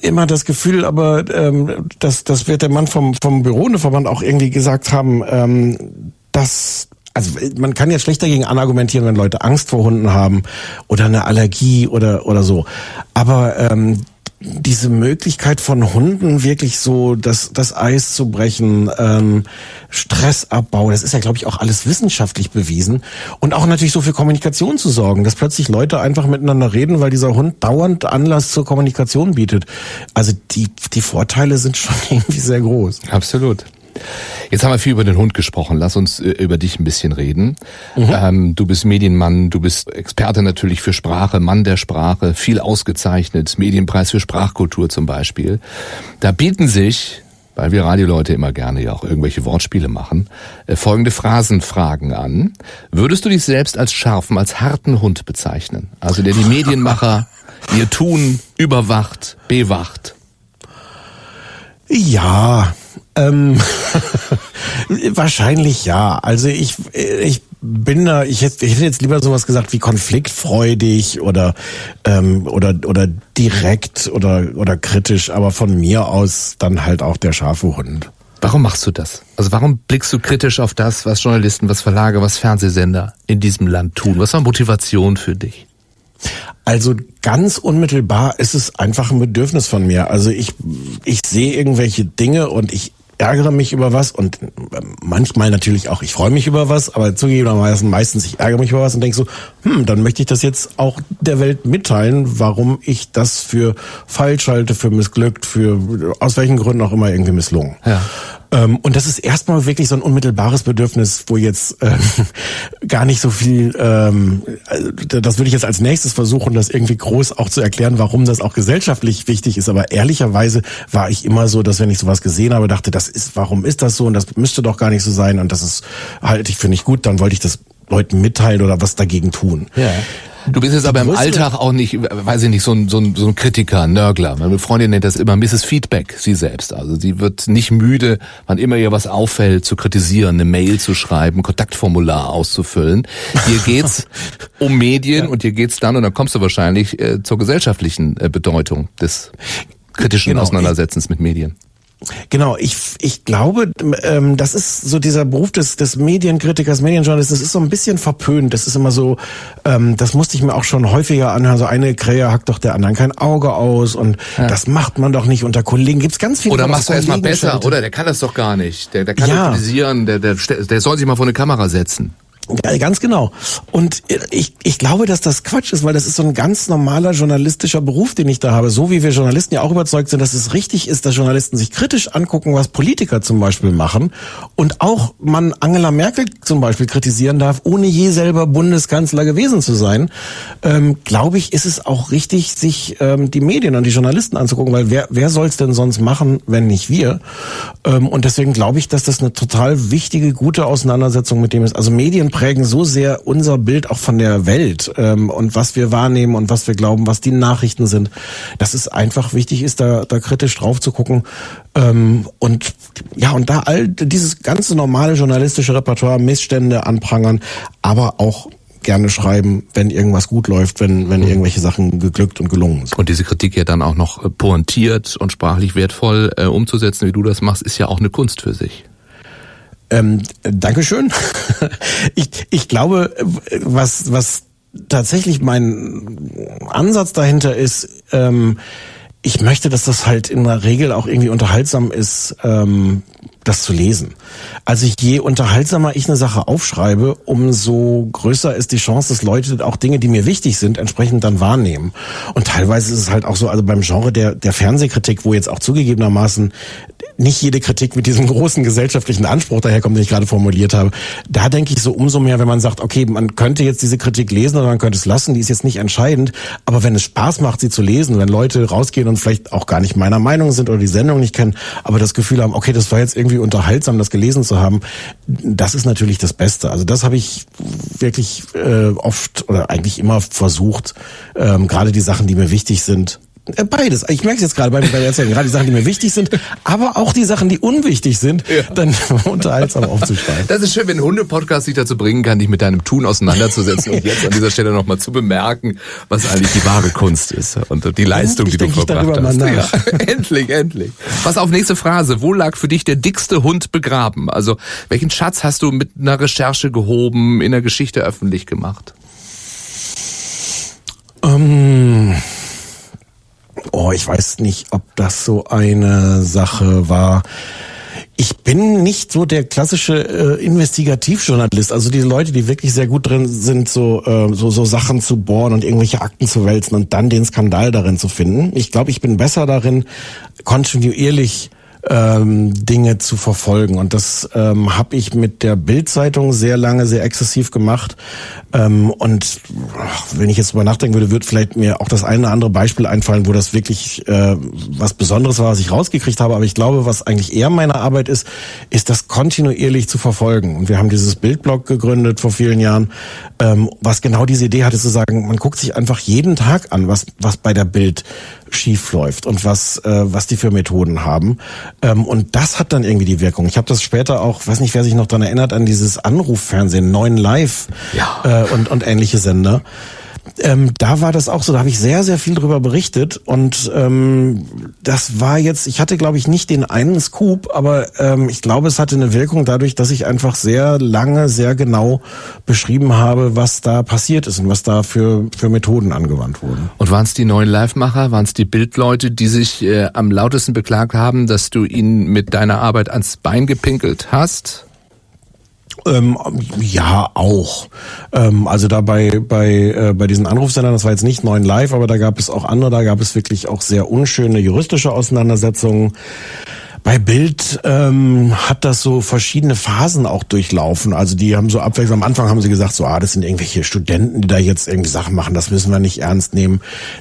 immer das Gefühl, aber ähm, das, das wird der Mann vom, vom Büroverband auch irgendwie gesagt haben, ähm, dass also man kann jetzt schlecht dagegen anargumentieren, wenn Leute Angst vor Hunden haben oder eine Allergie oder oder so. Aber ähm, diese Möglichkeit von Hunden wirklich so das, das Eis zu brechen, ähm, Stressabbau, das ist ja, glaube ich, auch alles wissenschaftlich bewiesen. Und auch natürlich so für Kommunikation zu sorgen, dass plötzlich Leute einfach miteinander reden, weil dieser Hund dauernd Anlass zur Kommunikation bietet. Also die, die Vorteile sind (laughs) schon irgendwie sehr groß. Absolut. Jetzt haben wir viel über den Hund gesprochen. Lass uns äh, über dich ein bisschen reden. Mhm. Ähm, du bist Medienmann, du bist Experte natürlich für Sprache, Mann der Sprache, viel ausgezeichnet, Medienpreis für Sprachkultur zum Beispiel. Da bieten sich weil wir Radioleute immer gerne ja auch irgendwelche Wortspiele machen, äh, folgende Phrasenfragen an. Würdest du dich selbst als scharfen, als harten Hund bezeichnen? Also der die Medienmacher (laughs) ihr Tun überwacht, bewacht. Ja, ähm, (laughs) wahrscheinlich ja. Also ich, ich bin da, ich hätte, ich hätte jetzt lieber sowas gesagt wie konfliktfreudig oder ähm, oder oder direkt oder oder kritisch, aber von mir aus dann halt auch der scharfe Hund. Warum machst du das? Also warum blickst du kritisch auf das, was Journalisten, was Verlage, was Fernsehsender in diesem Land tun? Was war Motivation für dich? Also ganz unmittelbar ist es einfach ein Bedürfnis von mir. Also ich, ich sehe irgendwelche Dinge und ich ärgere mich über was und manchmal natürlich auch, ich freue mich über was, aber zugegebenermaßen meistens ich ärgere mich über was und denke so, hm, dann möchte ich das jetzt auch der Welt mitteilen, warum ich das für falsch halte, für missglückt, für aus welchen Gründen auch immer irgendwie misslungen. Ja. Ähm, und das ist erstmal wirklich so ein unmittelbares Bedürfnis, wo jetzt äh, (laughs) gar nicht so viel, ähm, äh, das würde ich jetzt als nächstes versuchen, das irgendwie groß auch zu erklären, warum das auch gesellschaftlich wichtig ist. Aber ehrlicherweise war ich immer so, dass wenn ich sowas gesehen habe, dachte, das ist, warum ist das so und das müsste doch gar nicht so sein und das ist, halte ich für nicht gut, dann wollte ich das Leuten mitteilen oder was dagegen tun. Ja. Du bist jetzt aber im Alltag auch nicht, weiß ich nicht, so ein, so ein, so ein Kritiker, Nörgler. Meine Freundin nennt das immer Mrs. Feedback, sie selbst. Also sie wird nicht müde, wann immer ihr was auffällt, zu kritisieren, eine Mail zu schreiben, Kontaktformular auszufüllen. Hier geht's (laughs) um Medien ja. und hier geht's dann, und dann kommst du wahrscheinlich äh, zur gesellschaftlichen äh, Bedeutung des kritischen genau. Auseinandersetzens mit Medien. Genau, ich, ich glaube, ähm, das ist so dieser Beruf des, des Medienkritikers, Medienjournalisten, das ist so ein bisschen verpönt. Das ist immer so, ähm, das musste ich mir auch schon häufiger anhören. So eine Krähe hackt doch der anderen kein Auge aus und ja. das macht man doch nicht unter Kollegen. Gibt's ganz viele. Oder machst du erst mal besser, oder? Der kann das doch gar nicht. Der, der kann ja. kritisieren, der, der, der soll sich mal vor eine Kamera setzen. Ja, ganz genau. Und ich, ich glaube, dass das Quatsch ist, weil das ist so ein ganz normaler journalistischer Beruf, den ich da habe. So wie wir Journalisten ja auch überzeugt sind, dass es richtig ist, dass Journalisten sich kritisch angucken, was Politiker zum Beispiel machen. Und auch man Angela Merkel zum Beispiel kritisieren darf, ohne je selber Bundeskanzler gewesen zu sein. Ähm, glaube ich, ist es auch richtig, sich ähm, die Medien und die Journalisten anzugucken, weil wer, wer soll es denn sonst machen, wenn nicht wir? Ähm, und deswegen glaube ich, dass das eine total wichtige, gute Auseinandersetzung mit dem ist. Also Medien prägen so sehr unser Bild auch von der Welt ähm, und was wir wahrnehmen und was wir glauben, was die Nachrichten sind, dass es einfach wichtig ist, da, da kritisch drauf zu gucken. Ähm, und ja, und da all dieses ganze normale journalistische Repertoire, Missstände anprangern, aber auch gerne schreiben, wenn irgendwas gut läuft, wenn, wenn mhm. irgendwelche Sachen geglückt und gelungen sind. Und diese Kritik ja dann auch noch pointiert und sprachlich wertvoll äh, umzusetzen, wie du das machst, ist ja auch eine Kunst für sich. Ähm, Dankeschön. (laughs) ich, ich glaube, was, was tatsächlich mein Ansatz dahinter ist, ähm, ich möchte, dass das halt in der Regel auch irgendwie unterhaltsam ist, ähm, das zu lesen. Also je unterhaltsamer ich eine Sache aufschreibe, umso größer ist die Chance, dass Leute auch Dinge, die mir wichtig sind, entsprechend dann wahrnehmen. Und teilweise ist es halt auch so, also beim Genre der, der Fernsehkritik, wo jetzt auch zugegebenermaßen nicht jede Kritik mit diesem (laughs) großen gesellschaftlichen Anspruch daherkommt, den ich gerade formuliert habe. Da denke ich so umso mehr, wenn man sagt, okay, man könnte jetzt diese Kritik lesen oder man könnte es lassen, die ist jetzt nicht entscheidend, aber wenn es Spaß macht, sie zu lesen, wenn Leute rausgehen und vielleicht auch gar nicht meiner Meinung sind oder die Sendung nicht kennen, aber das Gefühl haben, okay, das war jetzt irgendwie unterhaltsam, das gelesen zu haben, das ist natürlich das Beste. Also das habe ich wirklich äh, oft oder eigentlich immer versucht, ähm, gerade die Sachen, die mir wichtig sind, Beides. Ich merke es jetzt gerade bei, bei der Erzählung. Gerade die Sachen, die mir wichtig sind, aber auch die Sachen, die unwichtig sind, ja. dann (laughs) unterhaltsam aufzuschreiben. Das ist schön, wenn ein Hunde-Podcast sich dazu bringen kann, dich mit deinem Tun auseinanderzusetzen und (laughs) jetzt an dieser Stelle nochmal zu bemerken, was eigentlich die wahre Kunst ist und die Leistung, die du verbracht hast. Ja, (laughs) endlich, endlich. Was auf, nächste Phrase. Wo lag für dich der dickste Hund begraben? Also, welchen Schatz hast du mit einer Recherche gehoben, in der Geschichte öffentlich gemacht? Um oh, ich weiß nicht, ob das so eine Sache war. Ich bin nicht so der klassische äh, Investigativjournalist, also diese Leute, die wirklich sehr gut drin sind, so, äh, so so Sachen zu bohren und irgendwelche Akten zu wälzen und dann den Skandal darin zu finden. Ich glaube, ich bin besser darin, kontinuierlich ähm, Dinge zu verfolgen. Und das ähm, habe ich mit der Bildzeitung sehr lange, sehr exzessiv gemacht. Ähm, und wenn ich jetzt drüber nachdenken würde, wird vielleicht mir auch das eine oder andere Beispiel einfallen, wo das wirklich äh, was Besonderes war, was ich rausgekriegt habe. Aber ich glaube, was eigentlich eher meine Arbeit ist, ist das kontinuierlich zu verfolgen. Und wir haben dieses Bildblog gegründet vor vielen Jahren, ähm, was genau diese Idee hatte zu sagen, man guckt sich einfach jeden Tag an, was, was bei der Bild schief läuft und was, äh, was die für Methoden haben. Ähm, und das hat dann irgendwie die Wirkung. Ich habe das später auch, weiß nicht, wer sich noch daran erinnert, an dieses Anruffernsehen, neuen Live ja. äh, und, und ähnliche Sender ähm, da war das auch so, da habe ich sehr, sehr viel drüber berichtet und ähm, das war jetzt, ich hatte glaube ich nicht den einen Scoop, aber ähm, ich glaube, es hatte eine Wirkung dadurch, dass ich einfach sehr lange, sehr genau beschrieben habe, was da passiert ist und was da für, für Methoden angewandt wurden. Und waren es die neuen Live-Macher, waren es die Bildleute, die sich äh, am lautesten beklagt haben, dass du ihnen mit deiner Arbeit ans Bein gepinkelt hast? Ähm, ja, auch. Ähm, also da bei, bei, äh, bei diesen Anrufsendern, das war jetzt nicht neun live, aber da gab es auch andere, da gab es wirklich auch sehr unschöne juristische Auseinandersetzungen. Bei Bild ähm, hat das so verschiedene Phasen auch durchlaufen. Also die haben so abwechselnd, am Anfang haben sie gesagt, so, ah, das sind irgendwelche Studenten, die da jetzt irgendwie Sachen machen, das müssen wir nicht ernst nehmen.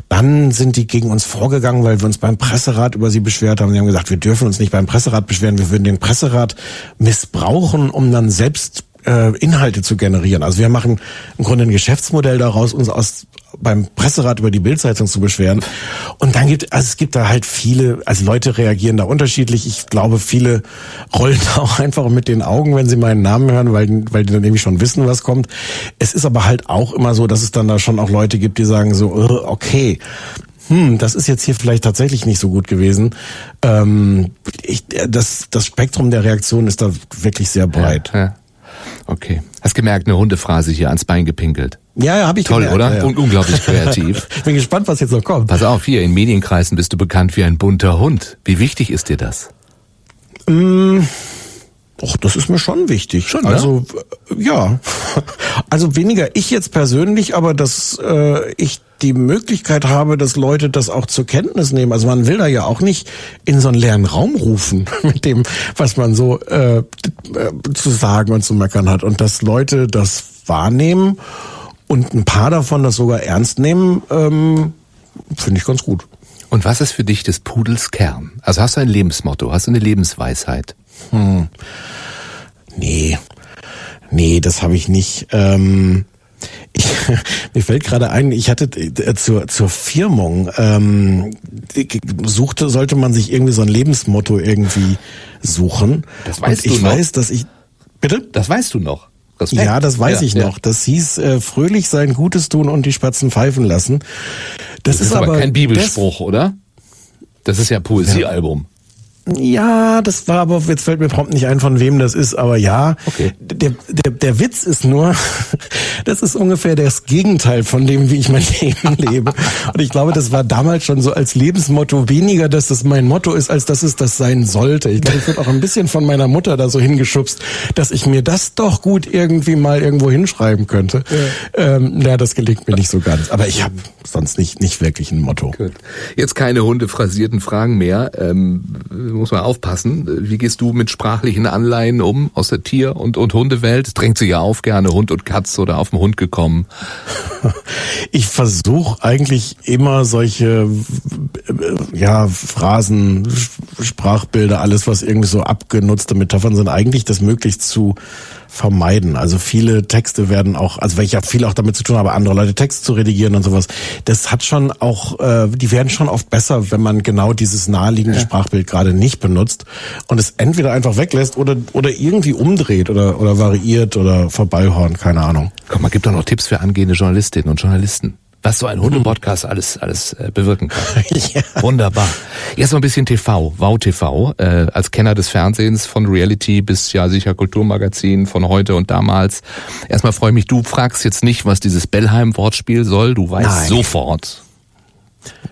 Dann sind die gegen uns vorgegangen, weil wir uns beim Presserat über sie beschwert haben. Die haben gesagt, wir dürfen uns nicht beim Presserat beschweren, wir würden den Presserat missbrauchen, um dann selbst äh, Inhalte zu generieren. Also wir machen im Grunde ein Geschäftsmodell daraus, uns aus beim Presserat über die Bildzeitung zu beschweren. Und dann gibt also es gibt da halt viele, also Leute reagieren da unterschiedlich. Ich glaube, viele rollen (laughs) auch einfach mit den Augen, wenn sie meinen Namen hören, weil weil die dann nämlich schon wissen, was kommt. Es ist aber halt auch immer so, dass es dann da schon auch Leute gibt, die sagen so, okay, hm, das ist jetzt hier vielleicht tatsächlich nicht so gut gewesen. Ähm, ich, das, das Spektrum der Reaktion ist da wirklich sehr breit. Ja, ja. Okay. Hast gemerkt, eine Hundephrase hier ans Bein gepinkelt. Ja, ja, habe ich Toll, gemerkt, oder? Ja, ja. Und unglaublich kreativ. (laughs) Bin gespannt, was jetzt noch kommt. Pass auf, hier in Medienkreisen bist du bekannt wie ein bunter Hund. Wie wichtig ist dir das? Mm. Och, das ist mir schon wichtig. Schon, also ne? ja, (laughs) also weniger ich jetzt persönlich, aber dass äh, ich die Möglichkeit habe, dass Leute das auch zur Kenntnis nehmen. Also man will da ja auch nicht in so einen leeren Raum rufen (laughs) mit dem, was man so äh, äh, zu sagen und zu meckern hat. Und dass Leute das wahrnehmen und ein paar davon das sogar ernst nehmen, ähm, finde ich ganz gut. Und was ist für dich des Pudels Kern? Also hast du ein Lebensmotto, hast du eine Lebensweisheit? Hm. Nee, nee, das habe ich nicht. Ähm, (laughs) ich, mir fällt gerade ein, ich hatte äh, zur, zur Firmung ähm, suchte, sollte man sich irgendwie so ein Lebensmotto irgendwie suchen. Das weißt Und ich du noch? weiß, dass ich bitte. Das weißt du noch. Respekt. Ja, das weiß Ja, ich ja. noch. Das hieß äh, fröhlich sein Gutes tun und die Spatzen pfeifen lassen. Das, Das ist aber kein Bibelspruch, oder? Das ist ja Poesiealbum. Ja, das war aber, jetzt fällt mir prompt nicht ein, von wem das ist, aber ja. Okay. Der, der, der Witz ist nur, (laughs) das ist ungefähr das Gegenteil von dem, wie ich mein (laughs) Leben lebe. Und ich glaube, das war damals schon so als Lebensmotto weniger, dass das mein Motto ist, als dass es das sein sollte. Ich glaube, ich wurde auch ein bisschen von meiner Mutter da so hingeschubst, dass ich mir das doch gut irgendwie mal irgendwo hinschreiben könnte. Ja, ähm, ja das gelingt mir nicht so ganz. Aber ich habe sonst nicht, nicht wirklich ein Motto. Gut. Jetzt keine hundephrasierten Fragen mehr. Ähm, muss man aufpassen. Wie gehst du mit sprachlichen Anleihen um aus der Tier- und, und Hundewelt? Drängt sich ja auf, gerne Hund und Katz oder auf den Hund gekommen? (laughs) Ich versuche eigentlich immer solche ja, Phrasen, Sprachbilder, alles, was irgendwie so abgenutzte Metaphern sind, eigentlich das möglichst zu vermeiden. Also viele Texte werden auch, also weil ich ja viel auch damit zu tun habe, andere Leute Text zu redigieren und sowas, das hat schon auch, äh, die werden schon oft besser, wenn man genau dieses naheliegende ja. Sprachbild gerade nicht benutzt und es entweder einfach weglässt oder oder irgendwie umdreht oder oder variiert oder vorbeihornt, keine Ahnung. Komm, man gibt doch noch Tipps für angehende Journalistinnen und Journalisten was so ein Hundepodcast alles alles äh, bewirken kann. (laughs) ja. Wunderbar. Jetzt mal ein bisschen TV, Wow TV, äh, als Kenner des Fernsehens von Reality bis ja sicher Kulturmagazin von heute und damals. Erstmal freue mich, du fragst jetzt nicht, was dieses Bellheim Wortspiel soll, du weißt Nein. sofort,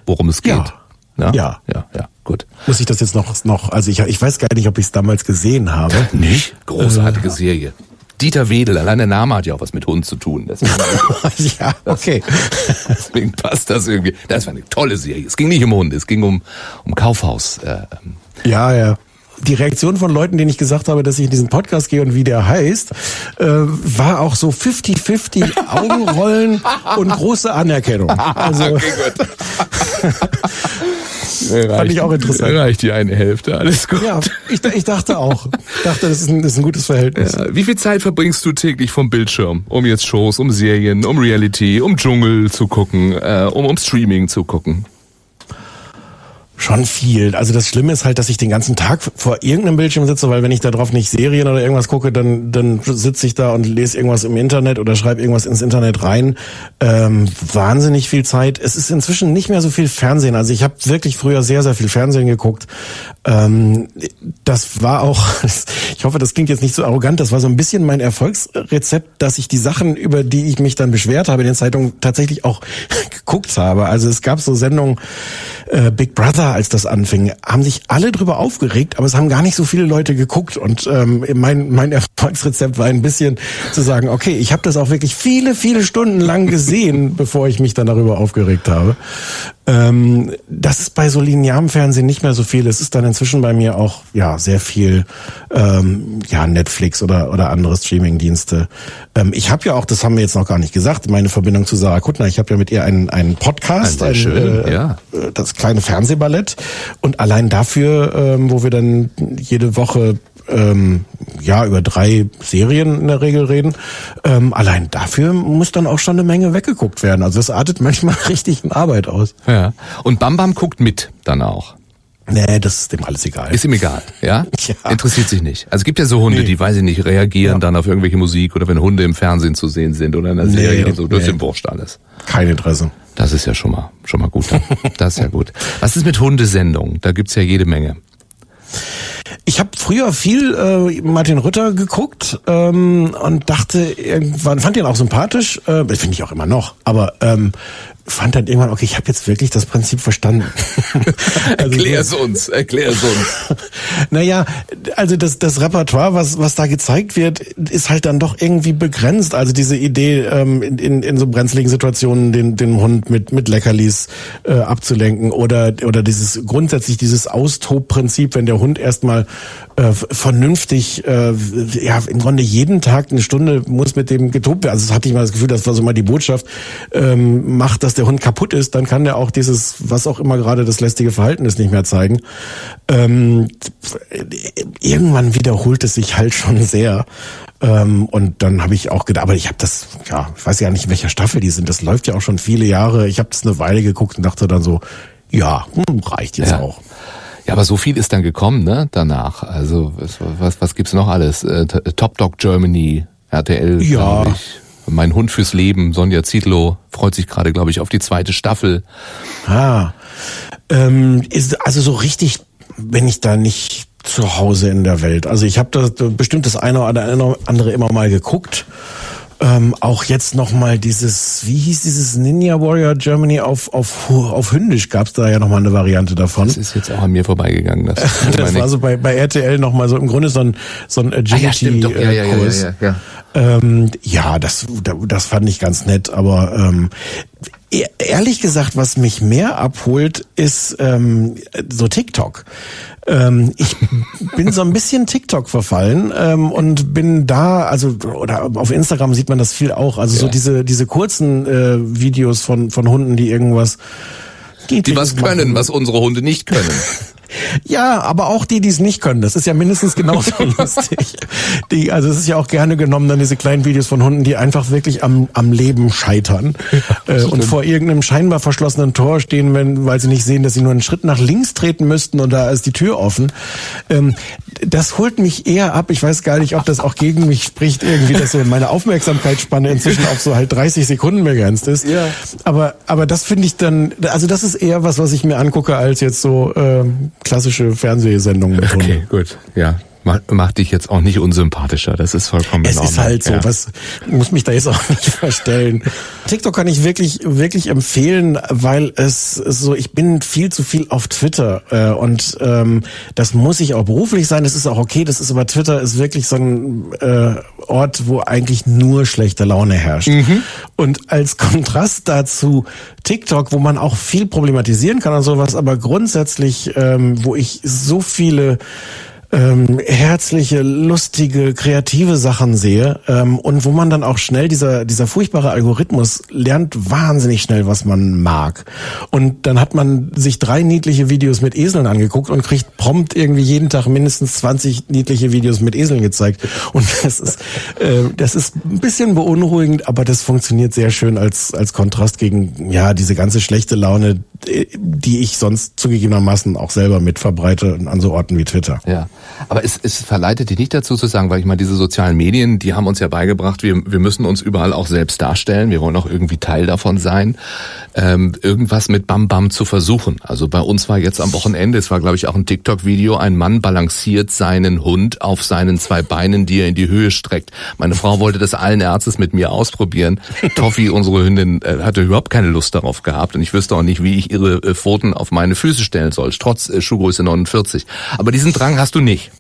worum es geht. Ja. Ja? ja, ja, ja, gut. Muss ich das jetzt noch, noch also ich, ich weiß gar nicht, ob ich es damals gesehen habe. Nicht? Großartige äh, Serie. Dieter Wedel, allein der Name hat ja auch was mit Hund zu tun. (laughs) ja, okay. (laughs) Deswegen passt das irgendwie. Das war eine tolle Serie. Es ging nicht um Hunde, es ging um, um Kaufhaus. Äh, ähm. ja, ja die Reaktion von Leuten, denen ich gesagt habe, dass ich in diesen Podcast gehe und wie der heißt, äh, war auch so 50-50 (laughs) Augenrollen und große Anerkennung. Also, okay, gut. Reicht, (laughs) Fand ich auch interessant. Reicht die eine Hälfte, alles gut. Ja, ich, ich dachte auch. Ich dachte, das ist ein, das ist ein gutes Verhältnis. Ja, wie viel Zeit verbringst du täglich vom Bildschirm, um jetzt Shows, um Serien, um Reality, um Dschungel zu gucken, äh, um, um Streaming zu gucken? Schon viel. Also das Schlimme ist halt, dass ich den ganzen Tag vor irgendeinem Bildschirm sitze, weil wenn ich da drauf nicht Serien oder irgendwas gucke, dann, dann sitze ich da und lese irgendwas im Internet oder schreibe irgendwas ins Internet rein. Ähm, wahnsinnig viel Zeit. Es ist inzwischen nicht mehr so viel Fernsehen. Also ich habe wirklich früher sehr, sehr viel Fernsehen geguckt. Ähm, das war auch, (laughs) ich hoffe, das klingt jetzt nicht so arrogant, das war so ein bisschen mein Erfolgsrezept, dass ich die Sachen, über die ich mich dann beschwert habe in den Zeitungen, tatsächlich auch (laughs) geguckt habe. Also es gab so Sendungen, äh, Big Brother, als das anfing, haben sich alle drüber aufgeregt, aber es haben gar nicht so viele Leute geguckt. Und ähm, mein, mein Erfolgsrezept war ein bisschen zu sagen, okay, ich habe das auch wirklich viele, viele Stunden lang gesehen, (laughs) bevor ich mich dann darüber aufgeregt habe. Ähm, das ist bei so linearem Fernsehen nicht mehr so viel. Es ist dann inzwischen bei mir auch ja sehr viel ähm, ja Netflix oder oder andere Streamingdienste. Ähm, ich habe ja auch, das haben wir jetzt noch gar nicht gesagt, meine Verbindung zu Sarah Kuttner. Ich habe ja mit ihr einen einen Podcast, ein, schön, äh, ja. das kleine Fernsehballett und allein dafür, ähm, wo wir dann jede Woche ähm, ja über drei Serien in der Regel reden. Ähm, allein dafür muss dann auch schon eine Menge weggeguckt werden. Also das artet manchmal (laughs) richtig in Arbeit aus. Ja. Und Bam Bam guckt mit dann auch. Nee, das ist dem alles egal. Ist ihm egal, ja? (laughs) ja. Interessiert sich nicht. Also es gibt ja so Hunde, nee. die, weiß ich nicht, reagieren ja. dann auf irgendwelche Musik oder wenn Hunde im Fernsehen zu sehen sind oder in einer Serie nee, so. Das nee. ist ihm wurscht alles. Kein Interesse. Das ist ja schon mal, schon mal gut. Das ist ja gut. Was ist mit Hundesendungen? Da gibt's ja jede Menge. Ich habe früher viel äh, Martin Rütter geguckt ähm, und dachte irgendwann, fand ihn auch sympathisch, äh, finde ich auch immer noch, aber ähm, fand dann irgendwann, okay, ich habe jetzt wirklich das Prinzip verstanden. (laughs) also erklär es uns, erklär es uns. (laughs) naja, also das, das Repertoire, was, was da gezeigt wird, ist halt dann doch irgendwie begrenzt. Also diese Idee, ähm, in, in, in so brenzligen Situationen den, den Hund mit, mit Leckerlis äh, abzulenken oder, oder dieses grundsätzlich dieses Austobprinzip, wenn der Hund erstmal äh, vernünftig, äh, ja, im Grunde jeden Tag eine Stunde muss mit dem getobt werden. Also das hatte ich mal das Gefühl, das war so mal die Botschaft, ähm, macht, dass der Hund kaputt ist, dann kann der auch dieses, was auch immer gerade das lästige Verhalten ist, nicht mehr zeigen. Ähm, irgendwann wiederholt es sich halt schon sehr. Ähm, und dann habe ich auch gedacht, aber ich habe das, ja, ich weiß ja nicht, in welcher Staffel die sind. Das läuft ja auch schon viele Jahre. Ich habe das eine Weile geguckt und dachte dann so, ja, hm, reicht jetzt ja. auch. Ja, aber so viel ist dann gekommen, ne? Danach. Also was, was, was gibt's noch alles? Äh, Top Dog Germany, RTL, ja. ich. Mein Hund fürs Leben, Sonja Zietlow, freut sich gerade, glaube ich, auf die zweite Staffel. Ah. Ähm, ist also so richtig, wenn ich da nicht zu Hause in der Welt. Also ich habe da bestimmt das eine oder andere immer mal geguckt. Ähm, auch jetzt nochmal dieses, wie hieß dieses Ninja Warrior Germany auf, auf, auf Hündisch gab's da ja nochmal eine Variante davon. Das ist jetzt auch an mir vorbeigegangen. Das, (laughs) das war so bei, bei RTL nochmal so im Grunde so ein, so ein Agility-Kurs. Ah, ja, ja, ja, ja, ja, ja. Ähm, ja, das, das fand ich ganz nett, aber ähm, e-, ehrlich gesagt, was mich mehr abholt, ist ähm, so TikTok. Ähm, ich bin so ein bisschen TikTok verfallen ähm, und bin da, also oder auf Instagram sieht man das viel auch, also ja. so diese diese kurzen äh, Videos von von Hunden, die irgendwas die was können, was unsere Hunde nicht können. (laughs) Ja, aber auch die, die es nicht können. Das ist ja mindestens genauso (laughs) lustig. Die, also es ist ja auch gerne genommen dann diese kleinen Videos von Hunden, die einfach wirklich am, am Leben scheitern ja, äh, und vor irgendeinem scheinbar verschlossenen Tor stehen, wenn, weil sie nicht sehen, dass sie nur einen Schritt nach links treten müssten und da ist die Tür offen. Ähm, das holt mich eher ab. Ich weiß gar nicht, ob das auch gegen mich spricht, irgendwie, dass so meine Aufmerksamkeitsspanne inzwischen auf so halt 30 Sekunden begrenzt ist. Ja. Aber, aber das finde ich dann, also das ist eher was, was ich mir angucke, als jetzt so äh, klassische Fernsehsendungen mit Okay, gut, ja macht dich jetzt auch nicht unsympathischer. Das ist vollkommen Es ist halt so, ja. was muss mich da jetzt auch (laughs) nicht verstellen. TikTok kann ich wirklich wirklich empfehlen, weil es so ich bin viel zu viel auf Twitter äh, und ähm, das muss ich auch beruflich sein. Das ist auch okay. Das ist aber Twitter ist wirklich so ein äh, Ort, wo eigentlich nur schlechte Laune herrscht. Mhm. Und als Kontrast dazu TikTok, wo man auch viel problematisieren kann und sowas, aber grundsätzlich, ähm, wo ich so viele ähm, herzliche, lustige, kreative Sachen sehe ähm, und wo man dann auch schnell dieser dieser furchtbare Algorithmus lernt wahnsinnig schnell, was man mag. Und dann hat man sich drei niedliche Videos mit Eseln angeguckt und kriegt prompt irgendwie jeden Tag mindestens 20 niedliche Videos mit Eseln gezeigt. Und das ist äh, das ist ein bisschen beunruhigend, aber das funktioniert sehr schön als als Kontrast gegen ja diese ganze schlechte Laune, die ich sonst zugegebenermaßen auch selber mit verbreite an so Orten wie Twitter. Ja. Aber es, es verleitet dich nicht dazu zu sagen, weil ich meine, diese sozialen Medien, die haben uns ja beigebracht, wir, wir müssen uns überall auch selbst darstellen, wir wollen auch irgendwie Teil davon sein, ähm, irgendwas mit Bam Bam zu versuchen. Also bei uns war jetzt am Wochenende, es war glaube ich auch ein TikTok-Video, ein Mann balanciert seinen Hund auf seinen zwei Beinen, die er in die Höhe streckt. Meine Frau wollte das allen Ärztes mit mir ausprobieren. Toffi, unsere Hündin, äh, hatte überhaupt keine Lust darauf gehabt und ich wüsste auch nicht, wie ich ihre äh, Pfoten auf meine Füße stellen soll, trotz äh, Schuhgröße 49. Aber diesen Drang hast du nicht.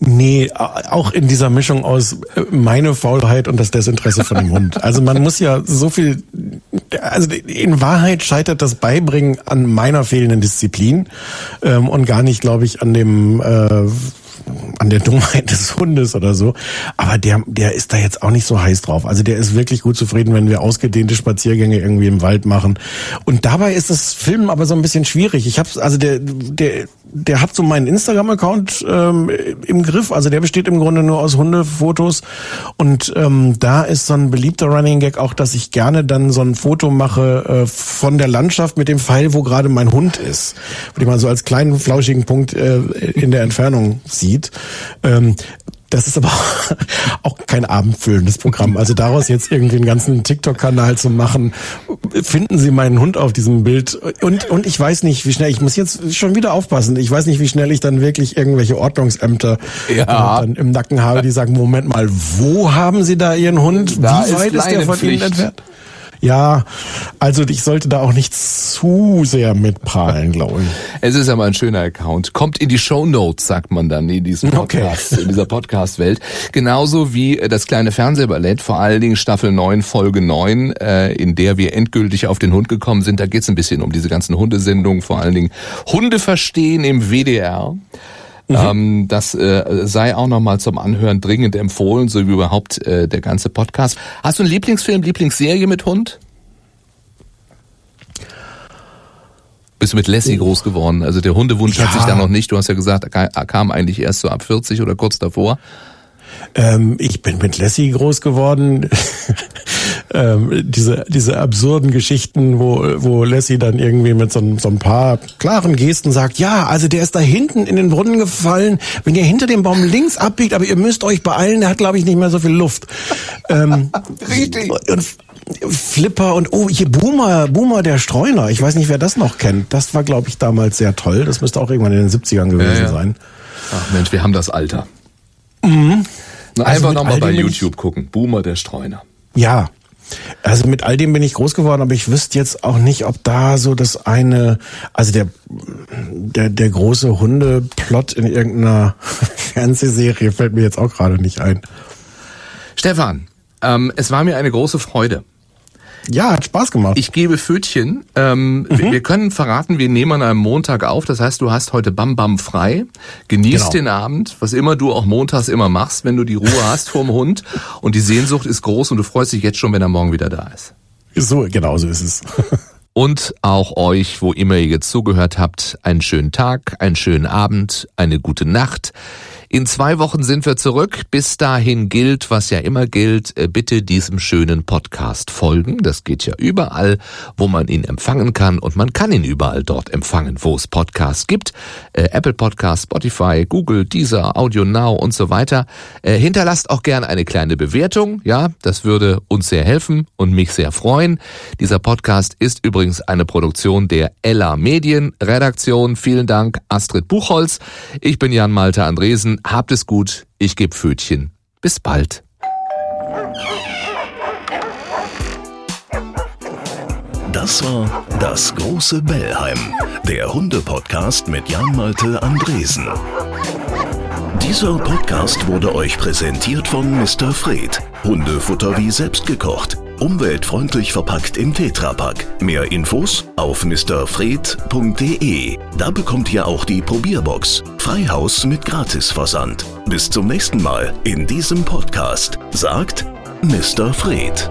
Nee, auch in dieser Mischung aus äh, meine Faulheit und das Desinteresse von dem Hund. Also man muss ja so viel, also in Wahrheit scheitert das Beibringen an meiner fehlenden Disziplin ähm, und gar nicht, glaube ich, an dem äh, an der Dummheit des Hundes oder so. Aber der, der ist da jetzt auch nicht so heiß drauf. Also der ist wirklich gut zufrieden, wenn wir ausgedehnte Spaziergänge irgendwie im Wald machen. Und dabei ist das Filmen aber so ein bisschen schwierig. Ich hab's, also der, der, der hat so meinen Instagram-Account ähm, im Griff. Also der besteht im Grunde nur aus Hundefotos. Und ähm, da ist so ein beliebter Running Gag auch, dass ich gerne dann so ein Foto mache äh, von der Landschaft mit dem Pfeil, wo gerade mein Hund ist. Wo man so als kleinen flauschigen Punkt äh, in der Entfernung sieht. Ähm, das ist aber (laughs) auch kein abendfüllendes Programm. Also daraus jetzt irgendwie einen ganzen TikTok-Kanal zu machen, finden Sie meinen Hund auf diesem Bild. Und, und ich weiß nicht, wie schnell, ich muss jetzt schon wieder aufpassen, ich weiß nicht, wie schnell ich dann wirklich irgendwelche Ordnungsämter ja. dann im Nacken habe, die sagen, Moment mal, wo haben Sie da Ihren Hund? Da wie weit ist, ist der von Ihnen entfernt? Ja, also ich sollte da auch nicht zu sehr mitprahlen, glaube ich. (laughs) Es ist aber ein schöner Account. Kommt in die Show Notes, sagt man dann in diesem Podcast, okay. in dieser Podcast-Welt. Genauso wie das kleine Fernsehballett, vor allen Dingen Staffel 9, Folge 9, äh, in der wir endgültig auf den Hund gekommen sind. Da geht es ein bisschen um diese ganzen Hundesendungen, vor allen Dingen Hunde verstehen im WDR. Mhm. Ähm, das äh, sei auch nochmal zum Anhören dringend empfohlen, so wie überhaupt äh, der ganze Podcast. Hast du einen Lieblingsfilm, Lieblingsserie mit Hund? Bist du mit Lassie groß geworden? Also der Hundewunsch ja. hat sich da noch nicht, du hast ja gesagt, er kam eigentlich erst so ab 40 oder kurz davor. Ähm, ich bin mit Lassie groß geworden. (laughs) ähm, diese, diese absurden Geschichten, wo, wo Lassie dann irgendwie mit so, so ein paar klaren Gesten sagt, ja, also der ist da hinten in den Brunnen gefallen, wenn ihr hinter dem Baum links abbiegt, aber ihr müsst euch beeilen, der hat, glaube ich, nicht mehr so viel Luft. Ähm, (laughs) Richtig. Und Flipper und oh, hier Boomer, Boomer der Streuner. Ich weiß nicht, wer das noch kennt. Das war, glaube ich, damals sehr toll. Das müsste auch irgendwann in den 70ern gewesen ja, ja. sein. Ach Mensch, wir haben das Alter. Mhm. Einfach nochmal bei YouTube gucken. Boomer der Streuner. Ja, also mit all dem bin ich groß geworden, aber ich wüsste jetzt auch nicht, ob da so das eine, also der der, der große Hundeplot in irgendeiner (laughs) Fernsehserie fällt mir jetzt auch gerade nicht ein. Stefan, ähm, es war mir eine große Freude. Ja, hat Spaß gemacht. Ich gebe Fötchen. Ähm, mhm. wir, wir, können verraten, wir nehmen an einem Montag auf. Das heißt, du hast heute Bam Bam frei. Genieß genau. den Abend, was immer du auch montags immer machst, wenn du die Ruhe hast vorm Hund. Und die Sehnsucht ist groß und du freust dich jetzt schon, wenn er morgen wieder da ist. So, genau so ist es. (laughs) und auch euch, wo immer ihr jetzt zugehört habt, einen schönen Tag, einen schönen Abend, eine gute Nacht. In zwei Wochen sind wir zurück. Bis dahin gilt, was ja immer gilt, äh, bitte diesem schönen Podcast folgen. Das geht ja überall, wo man ihn empfangen kann und man kann ihn überall dort empfangen, wo es Podcasts gibt. Äh, Apple Podcast, Spotify, Google, Deezer, Audio Now und so weiter. Äh, hinterlasst auch gerne eine kleine Bewertung. Ja, das würde uns sehr helfen und mich sehr freuen. Dieser Podcast ist übrigens eine Produktion der Ella Medien Redaktion. Vielen Dank, Astrid Buchholz. Ich bin Jan Malte Andresen habt es gut, ich gebe Pfötchen. Bis bald. Das war das große Bellheim, der Hunde-Podcast mit Jan-Malte Andresen. Dieser Podcast wurde euch präsentiert von Mr. Fred. Hundefutter wie selbst gekocht Umweltfreundlich verpackt im Tetrapack. Mehr Infos auf mrfred.de. Da bekommt ihr auch die Probierbox. Freihaus mit Gratisversand. Bis zum nächsten Mal in diesem Podcast. Sagt Mr. Fred.